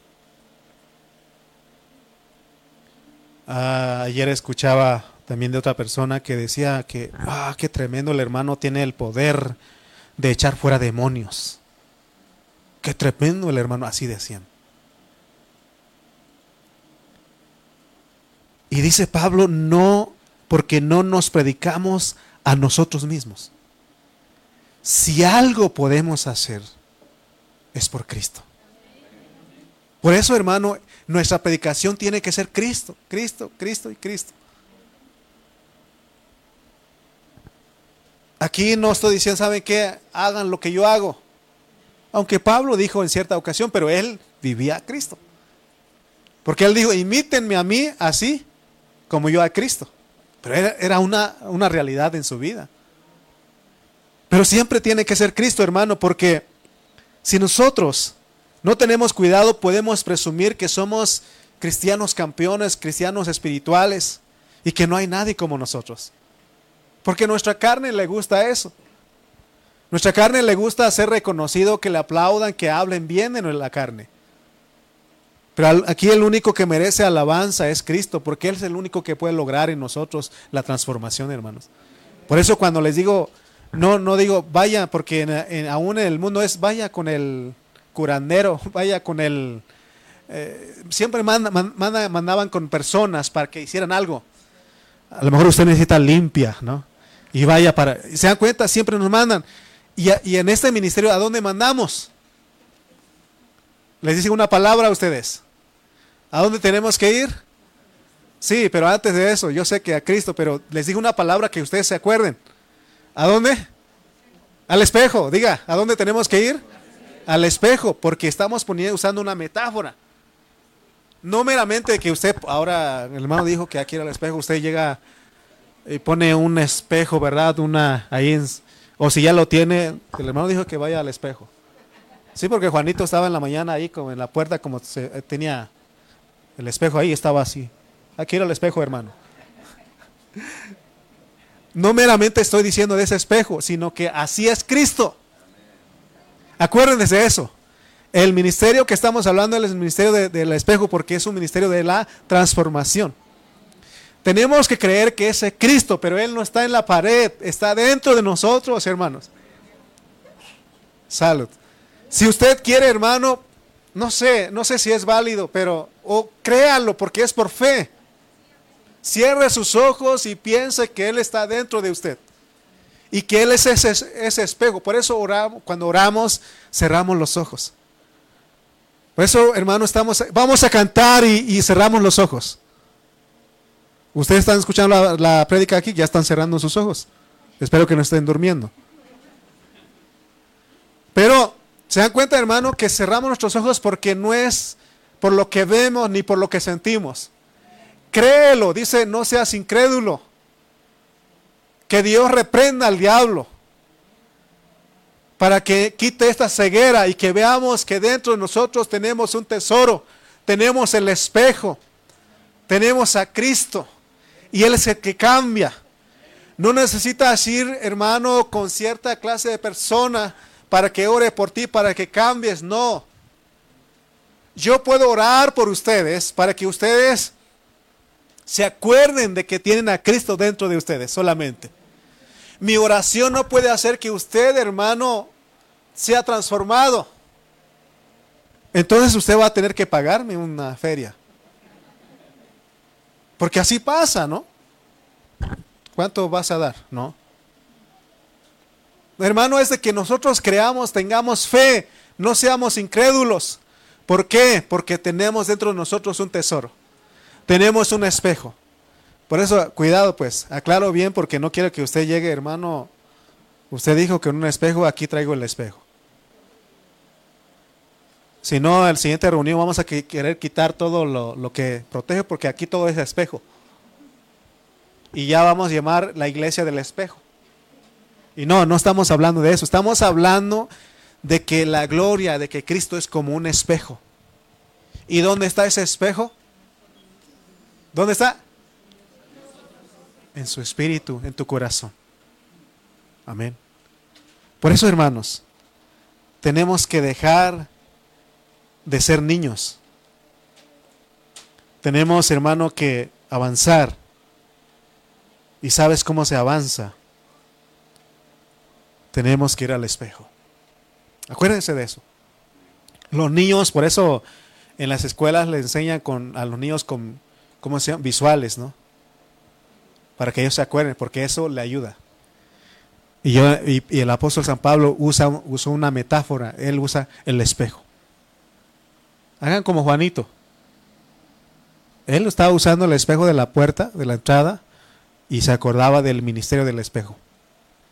[SPEAKER 1] Ah, ayer escuchaba también de otra persona que decía que, ah, qué tremendo el hermano tiene el poder de echar fuera demonios. Qué tremendo el hermano, así decían. Y dice Pablo, no, porque no nos predicamos a nosotros mismos. Si algo podemos hacer, es por Cristo. Por eso, hermano, nuestra predicación tiene que ser Cristo, Cristo, Cristo y Cristo. Aquí no estoy diciendo, ¿saben qué? Hagan lo que yo hago. Aunque Pablo dijo en cierta ocasión, pero él vivía a Cristo. Porque él dijo, imítenme a mí así como yo a Cristo. Pero era, una, una realidad en su vida. Pero siempre tiene que ser Cristo, hermano, porque si nosotros no tenemos cuidado, podemos presumir que somos cristianos campeones, cristianos espirituales, y que no hay nadie como nosotros. Porque nuestra carne le gusta eso. Nuestra carne le gusta ser reconocido, que le aplaudan, que hablen bien de la carne. Pero aquí el único que merece alabanza es Cristo, porque Él es el único que puede lograr en nosotros la transformación, hermanos. Por eso cuando les digo, no, no digo vaya, porque aún en el mundo es vaya con el curandero, vaya con el... Eh, siempre mandaban con personas para que hicieran algo. A lo mejor usted necesita limpia, ¿no? Y vaya para... ¿Se dan cuenta? Siempre nos mandan. Y, y en este ministerio, ¿a dónde mandamos? Les dice una palabra a ustedes. ¿A dónde tenemos que ir? Sí, pero antes de eso, yo sé que a Cristo, pero les digo una palabra que ustedes se acuerden. ¿A dónde? Al espejo. Diga, ¿a dónde tenemos que ir? Al espejo, porque estamos poniendo, usando una metáfora. No meramente que usted, ahora el hermano dijo que aquí al espejo, usted llega y pone un espejo, ¿verdad? Una ahí, o si ya lo tiene, el hermano dijo que vaya al espejo. Sí, porque Juanito estaba en la mañana ahí como en la puerta, como se, eh, tenía el espejo ahí estaba así. Aquí era el espejo, hermano. No meramente estoy diciendo de ese espejo, sino que así es Cristo. Acuérdense de eso. El ministerio que estamos hablando es el ministerio del espejo porque es un ministerio de la transformación. Tenemos que creer que ese Cristo, pero Él no está en la pared, está dentro de nosotros, hermanos. Salud. Si usted quiere, hermano, no sé, no sé si es válido, pero o créalo porque es por fe. Cierre sus ojos y piense que Él está dentro de usted y que Él es ese, espejo. Por eso oramos, cuando oramos, cerramos los ojos. Por eso, hermano, estamos, vamos a cantar y, cerramos los ojos. Ustedes están escuchando la, la prédica aquí, ya están cerrando sus ojos. Espero que no estén durmiendo. Pero ¿Se dan cuenta, hermano, que cerramos nuestros ojos porque no es por lo que vemos ni por lo que sentimos? Créelo, dice, no seas incrédulo. Que Dios reprenda al diablo para que quite esta ceguera y que veamos que dentro de nosotros tenemos un tesoro, tenemos el espejo, tenemos a Cristo y Él es el que cambia. No necesitas ir, hermano, con cierta clase de persona para que ore por ti, para que cambies. No. Yo puedo orar por ustedes para que ustedes se acuerden de que tienen a Cristo dentro de ustedes solamente. Mi oración no puede hacer que usted, hermano, sea transformado. Entonces usted va a tener que pagarme una feria. Porque así pasa, ¿no? ¿Cuánto vas a dar? ¿No? Hermano, es de que nosotros creamos, tengamos fe, no seamos incrédulos. ¿Por qué? Porque tenemos dentro de nosotros un tesoro. Tenemos un espejo. Por eso, cuidado pues, aclaro bien porque no quiero que usted llegue, hermano. Usted dijo que en un espejo, aquí traigo el espejo. Si no, la siguiente reunión vamos a querer quitar todo lo, lo que protege porque aquí todo es espejo. Y ya vamos a llamar la iglesia del espejo. Y no, no estamos hablando de eso, estamos hablando de que la gloria de que Cristo es como un espejo. ¿Y dónde está ese espejo? ¿Dónde está? En su espíritu, en tu corazón. Amén. Por eso, hermanos, tenemos que dejar de ser niños. Tenemos, hermano, que avanzar. ¿Y sabes cómo se avanza? tenemos que ir al espejo. Acuérdense de eso. Los niños, por eso en las escuelas le enseñan a los niños con, ¿cómo? Visuales, ¿no? Para que ellos se acuerden, porque eso le ayuda. Y, yo, y, el apóstol San Pablo usa, usó una metáfora, él usa el espejo. Hagan como Juanito. Él estaba usando el espejo de la puerta, de la entrada, y se acordaba del ministerio del espejo.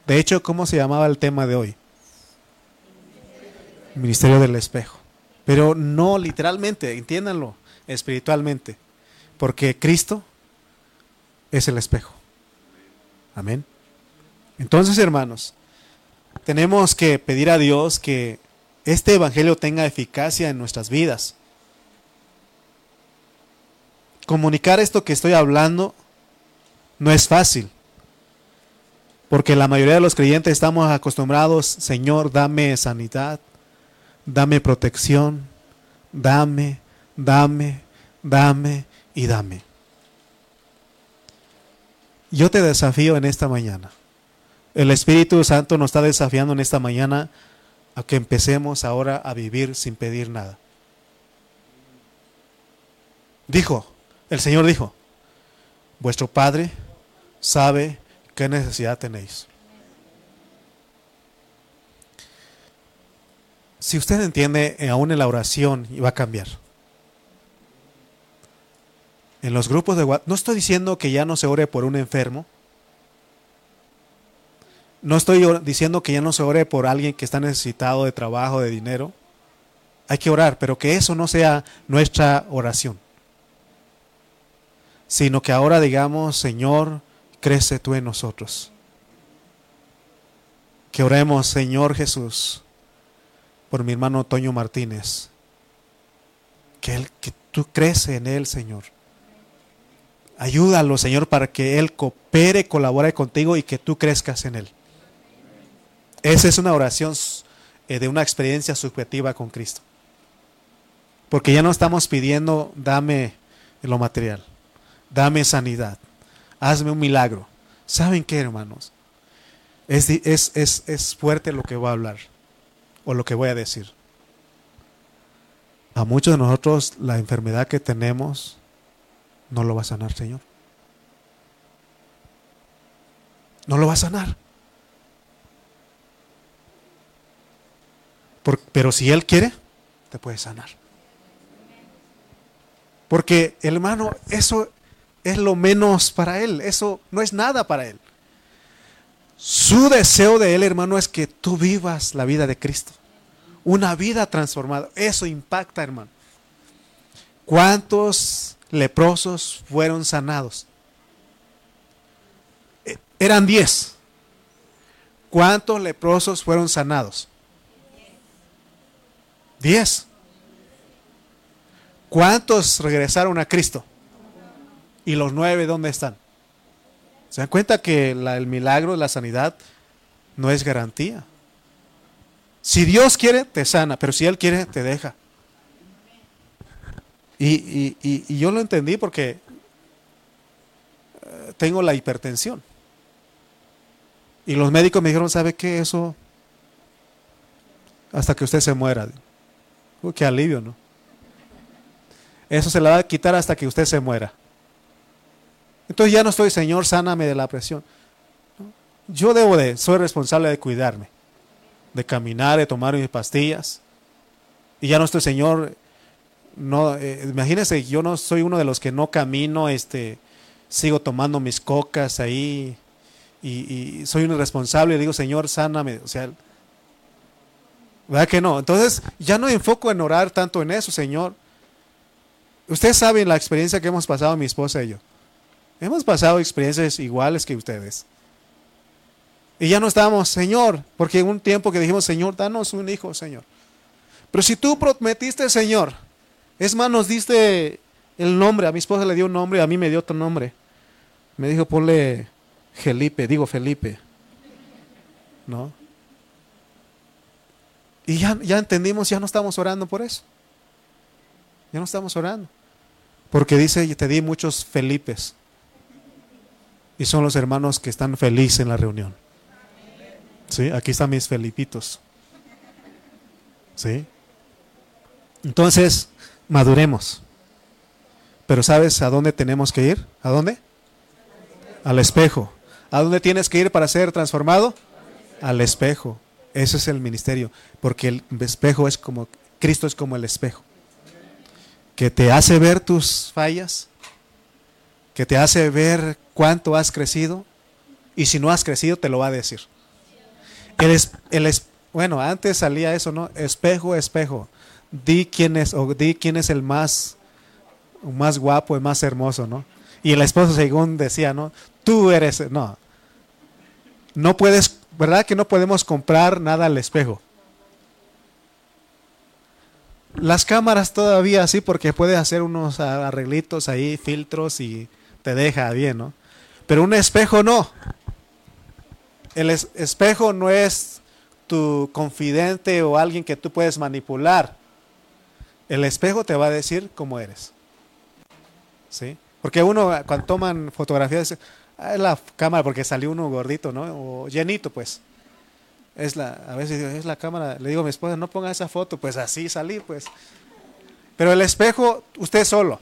[SPEAKER 1] De hecho, ¿cómo se llamaba el tema de hoy? Ministerio del espejo. Pero no literalmente, entiéndanlo, espiritualmente. Porque Cristo es el espejo. Amén. Entonces, hermanos, tenemos que pedir a Dios que este Evangelio tenga eficacia en nuestras vidas. Comunicar esto que estoy hablando no es fácil. Porque la mayoría de los creyentes estamos acostumbrados, Señor, dame sanidad, dame protección, dame, dame, dame y dame. Yo te desafío en esta mañana. El Espíritu Santo nos está desafiando en esta mañana a que empecemos ahora a vivir sin pedir nada. Dijo, el Señor dijo, vuestro Padre sabe qué necesidad tenéis. Si usted entiende, eh, aún en la oración va a cambiar. En los grupos de WhatsApp, no estoy diciendo que ya no se ore por un enfermo. No estoy diciendo que ya no se ore por alguien que está necesitado de trabajo, de dinero. Hay que orar, pero que eso no sea nuestra oración. Sino que ahora digamos, Señor, crece tú en nosotros. Que oremos, Señor Jesús, por mi hermano Toño Martínez. Que, él, que tú crece en él, Señor. Ayúdalo, Señor, para que él coopere, colabore contigo y que tú crezcas en él. Esa es una oración eh, de una experiencia subjetiva con Cristo. Porque ya no estamos pidiendo, dame lo material, dame sanidad, hazme un milagro. ¿Saben qué, hermanos? Es, es, es, es fuerte lo que voy a hablar o lo que voy a decir. A muchos de nosotros la enfermedad que tenemos no lo va a sanar, Señor. No lo va a sanar. Pero si Él quiere, te puede sanar. Porque, hermano, eso es lo menos para Él. Eso no es nada para Él. Su deseo de Él, hermano, es que tú vivas la vida de Cristo. Una vida transformada. Eso impacta, hermano. ¿Cuántos leprosos fueron sanados? E, eran diez. ¿Cuántos leprosos fueron sanados? Diez. ¿Cuántos regresaron a Cristo? ¿Y los nueve dónde están? ¿Se dan cuenta que el milagro, la sanidad, no es garantía? Si Dios quiere, te sana, pero si Él quiere, te deja. Y, y yo lo entendí porque eh, tengo la hipertensión. Y los médicos me dijeron, ¿sabe qué? Eso hasta que usted se muera. Uy, qué alivio, ¿no? Eso se la va a quitar hasta que usted se muera. Entonces ya no estoy, Señor, sáname de la presión. Yo debo de, soy responsable de cuidarme, de caminar, de tomar mis pastillas. Y ya no estoy, Señor, no, eh, imagínese, yo no soy uno de los que no camino, este, sigo tomando mis cocas ahí y, y soy un irresponsable y digo, Señor, sáname. O sea, ¿verdad que no? Entonces ya no enfoco en orar tanto en eso, Señor. Ustedes saben la experiencia que hemos pasado mi esposa y yo. Hemos pasado experiencias iguales que ustedes. Y ya no estábamos, Señor, porque en un tiempo que dijimos, Señor, danos un hijo, Señor. Pero si tú prometiste, Señor, es más, nos diste el nombre, a mi esposa le dio un nombre, a mí me dio otro nombre. Me dijo, ponle Felipe, digo Felipe. ¿No? Y ya, ya entendimos, ya no estamos orando por eso. Ya no estamos orando. Porque dice, te di muchos Felipes y son los hermanos que están felices en la reunión. ¿Sí? Aquí están mis Felipitos. ¿Sí? Entonces, maduremos. Pero ¿sabes a dónde tenemos que ir? ¿A dónde? Al espejo. ¿A dónde tienes que ir para ser transformado? Al espejo. Ese es el ministerio. Porque el espejo es como, Cristo es como el espejo. Que te hace ver tus fallas, que te hace ver cuánto has crecido y si no has crecido te lo va a decir. El, es, bueno, antes salía eso, ¿no? Espejo, espejo. Di quién es, o di quién es el más, más guapo, el más hermoso, ¿no? Y el esposo según decía, ¿no? Tú eres, no. No puedes, ¿verdad que no podemos comprar nada al espejo? Las cámaras todavía sí, porque puedes hacer unos arreglitos ahí, filtros y te deja bien, ¿no? Pero un espejo no. El espejo no es tu confidente o alguien que tú puedes manipular. El espejo te va a decir cómo eres. ¿Sí? Porque uno, cuando toman fotografías, ah, es la cámara porque salió uno gordito, ¿no? O llenito, pues. Es la, a veces es la cámara. Le digo a mi esposa, no ponga esa foto, pues así salí, pues. Pero el espejo, usted solo.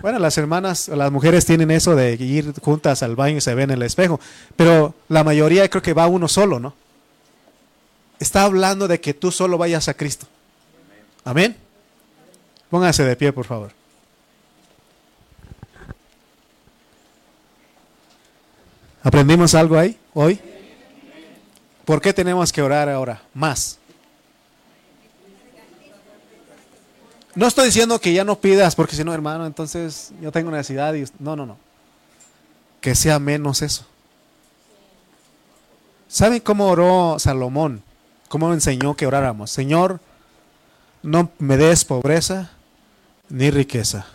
[SPEAKER 1] Bueno, las hermanas, las mujeres tienen eso de ir juntas al baño y se ven en el espejo, pero la mayoría creo que va uno solo, ¿no? Está hablando de que tú solo vayas a Cristo. Amén. Póngase de pie, por favor. ¿Aprendimos algo ahí hoy? ¿Por qué tenemos que orar ahora? Más. No estoy diciendo que ya no pidas, porque si no, hermano, entonces yo tengo necesidad. Y... No, no, no. Que sea menos eso. ¿Saben cómo oró Salomón? ¿Cómo enseñó que oráramos? Señor, no me des pobreza ni riqueza.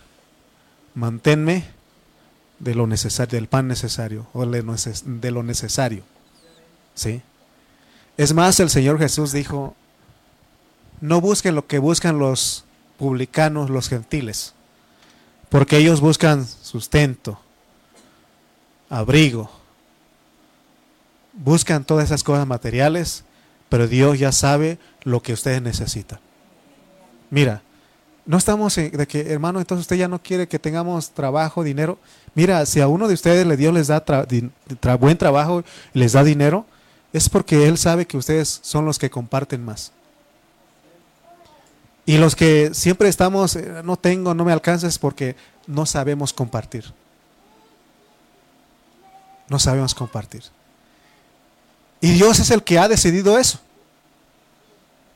[SPEAKER 1] Manténme de lo necesario, del pan necesario o de lo necesario. ¿Sí? Es más, el Señor Jesús dijo, no busquen lo que buscan los publicanos, los gentiles, porque ellos buscan sustento, abrigo, buscan todas esas cosas materiales, pero Dios ya sabe lo que ustedes necesitan. Mira, no estamos de que, hermano, entonces usted ya no quiere que tengamos trabajo, dinero. Mira, si a uno de ustedes Dios les da buen trabajo y les da dinero, es porque Él sabe que ustedes son los que comparten más. Y los que siempre estamos, eh, no tengo, no me alcanzas porque no sabemos compartir. No sabemos compartir. Y Dios es el que ha decidido eso.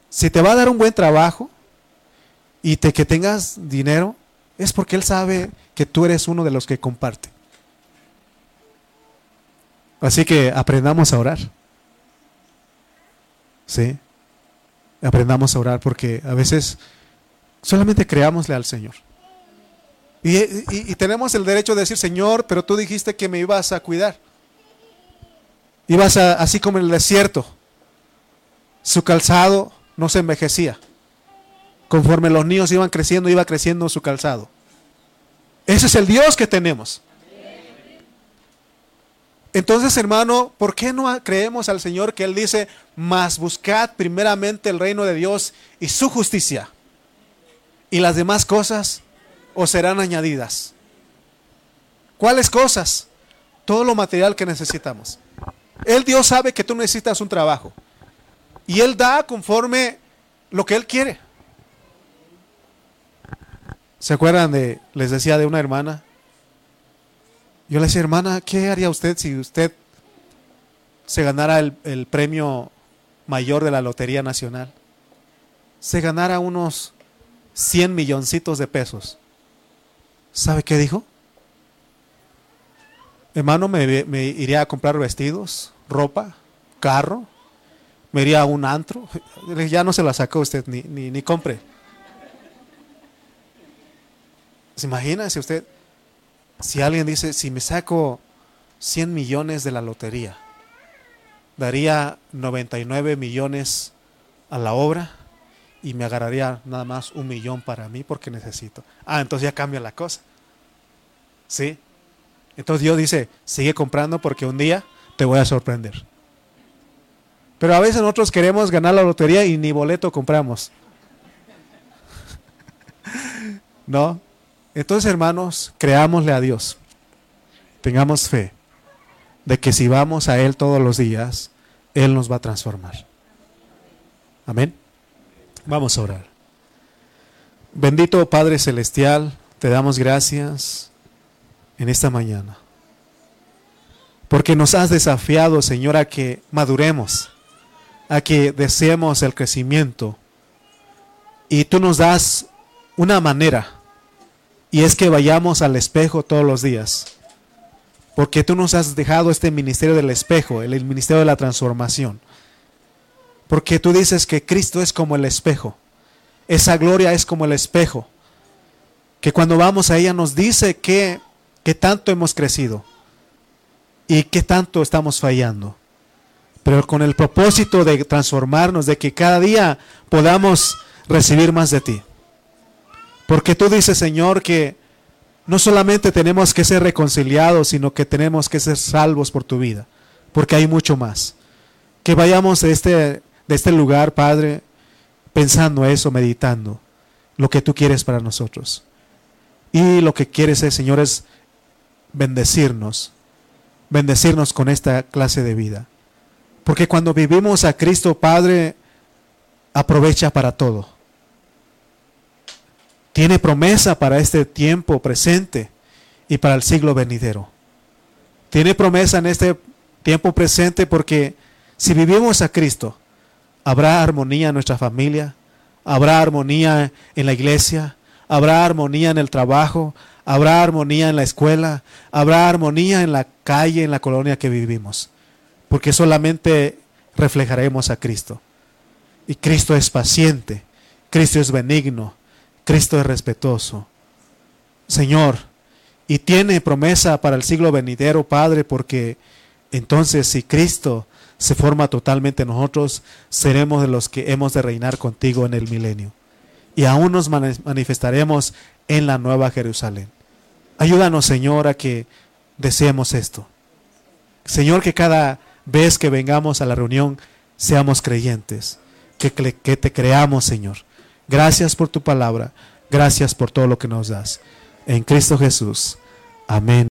[SPEAKER 1] Si te va a dar un buen trabajo y te, que tengas dinero, es porque Él sabe que tú eres uno de los que comparte. Así que aprendamos a orar. ¿Sí? aprendamos a orar porque a veces solamente creámosle al Señor. Y, tenemos el derecho de decir, Señor, pero tú dijiste que me ibas a cuidar. Ibas a, así como en el desierto. Su calzado no se envejecía. Conforme los niños iban creciendo, iba creciendo su calzado. Ese es el Dios que tenemos. Entonces, hermano, ¿por qué no creemos al Señor que Él dice, mas buscad primeramente el reino de Dios y su justicia? Y las demás cosas os serán añadidas. ¿Cuáles cosas? Todo lo material que necesitamos. Él Dios sabe que tú necesitas un trabajo. Y Él da conforme lo que Él quiere. ¿Se acuerdan de, les decía de una hermana yo le decía, hermana, ¿qué haría usted si usted se ganara el, premio mayor de la Lotería Nacional? Se ganara unos 100 milloncitos de pesos. ¿Sabe qué dijo? Hermano, me, iría a comprar vestidos, ropa, carro, me iría a un antro. Ya no se la sacó usted, ni, ni, ni compre. ¿Se imagina si usted si alguien dice, si me saco 100 millones de la lotería, daría 99 millones a la obra y me agarraría nada más un millón para mí porque necesito. Ah, entonces ya cambia la cosa. ¿Sí? Entonces Dios dice, sigue comprando porque un día te voy a sorprender. Pero a veces nosotros queremos ganar la lotería y ni boleto compramos. ¿No? Entonces, hermanos, creámosle a Dios. Tengamos fe de que si vamos a Él todos los días, Él nos va a transformar. Amén. Vamos a orar. Bendito Padre Celestial, te damos gracias en esta mañana. Porque nos has desafiado, Señor, a que maduremos, a que deseemos el crecimiento. Y tú nos das una manera y es que vayamos al espejo todos los días. Porque tú nos has dejado este ministerio del espejo, el, ministerio de la transformación. Porque tú dices que Cristo es como el espejo. Esa gloria es como el espejo. Que cuando vamos a ella nos dice que, tanto hemos crecido y que tanto estamos fallando. Pero con el propósito de transformarnos, de que cada día podamos recibir más de ti. Porque tú dices, Señor, que no solamente tenemos que ser reconciliados, sino que tenemos que ser salvos por tu vida, porque hay mucho más. Que vayamos de este, de este lugar, Padre, pensando eso, meditando lo que tú quieres para nosotros. Y lo que quieres, es, Señor, es bendecirnos, bendecirnos con esta clase de vida. Porque cuando vivimos a Cristo, Padre, aprovecha para todo. Tiene promesa para este tiempo presente y para el siglo venidero. Tiene promesa en este tiempo presente porque si vivimos a Cristo, habrá armonía en nuestra familia, habrá armonía en la iglesia, habrá armonía en el trabajo, habrá armonía en la escuela, habrá armonía en la calle, en la colonia que vivimos, porque solamente reflejaremos a Cristo. Y Cristo es paciente, Cristo es benigno, Cristo es respetuoso. Señor, y tiene promesa para el siglo venidero, Padre, porque entonces si Cristo se forma totalmente en nosotros, seremos de los que hemos de reinar contigo en el milenio. Y aún nos manifestaremos en la nueva Jerusalén. Ayúdanos, Señor, a que deseemos esto. Señor, que cada vez que vengamos a la reunión seamos creyentes que, que te creamos, Señor. Gracias por tu palabra. Gracias por todo lo que nos das. En Cristo Jesús. Amén.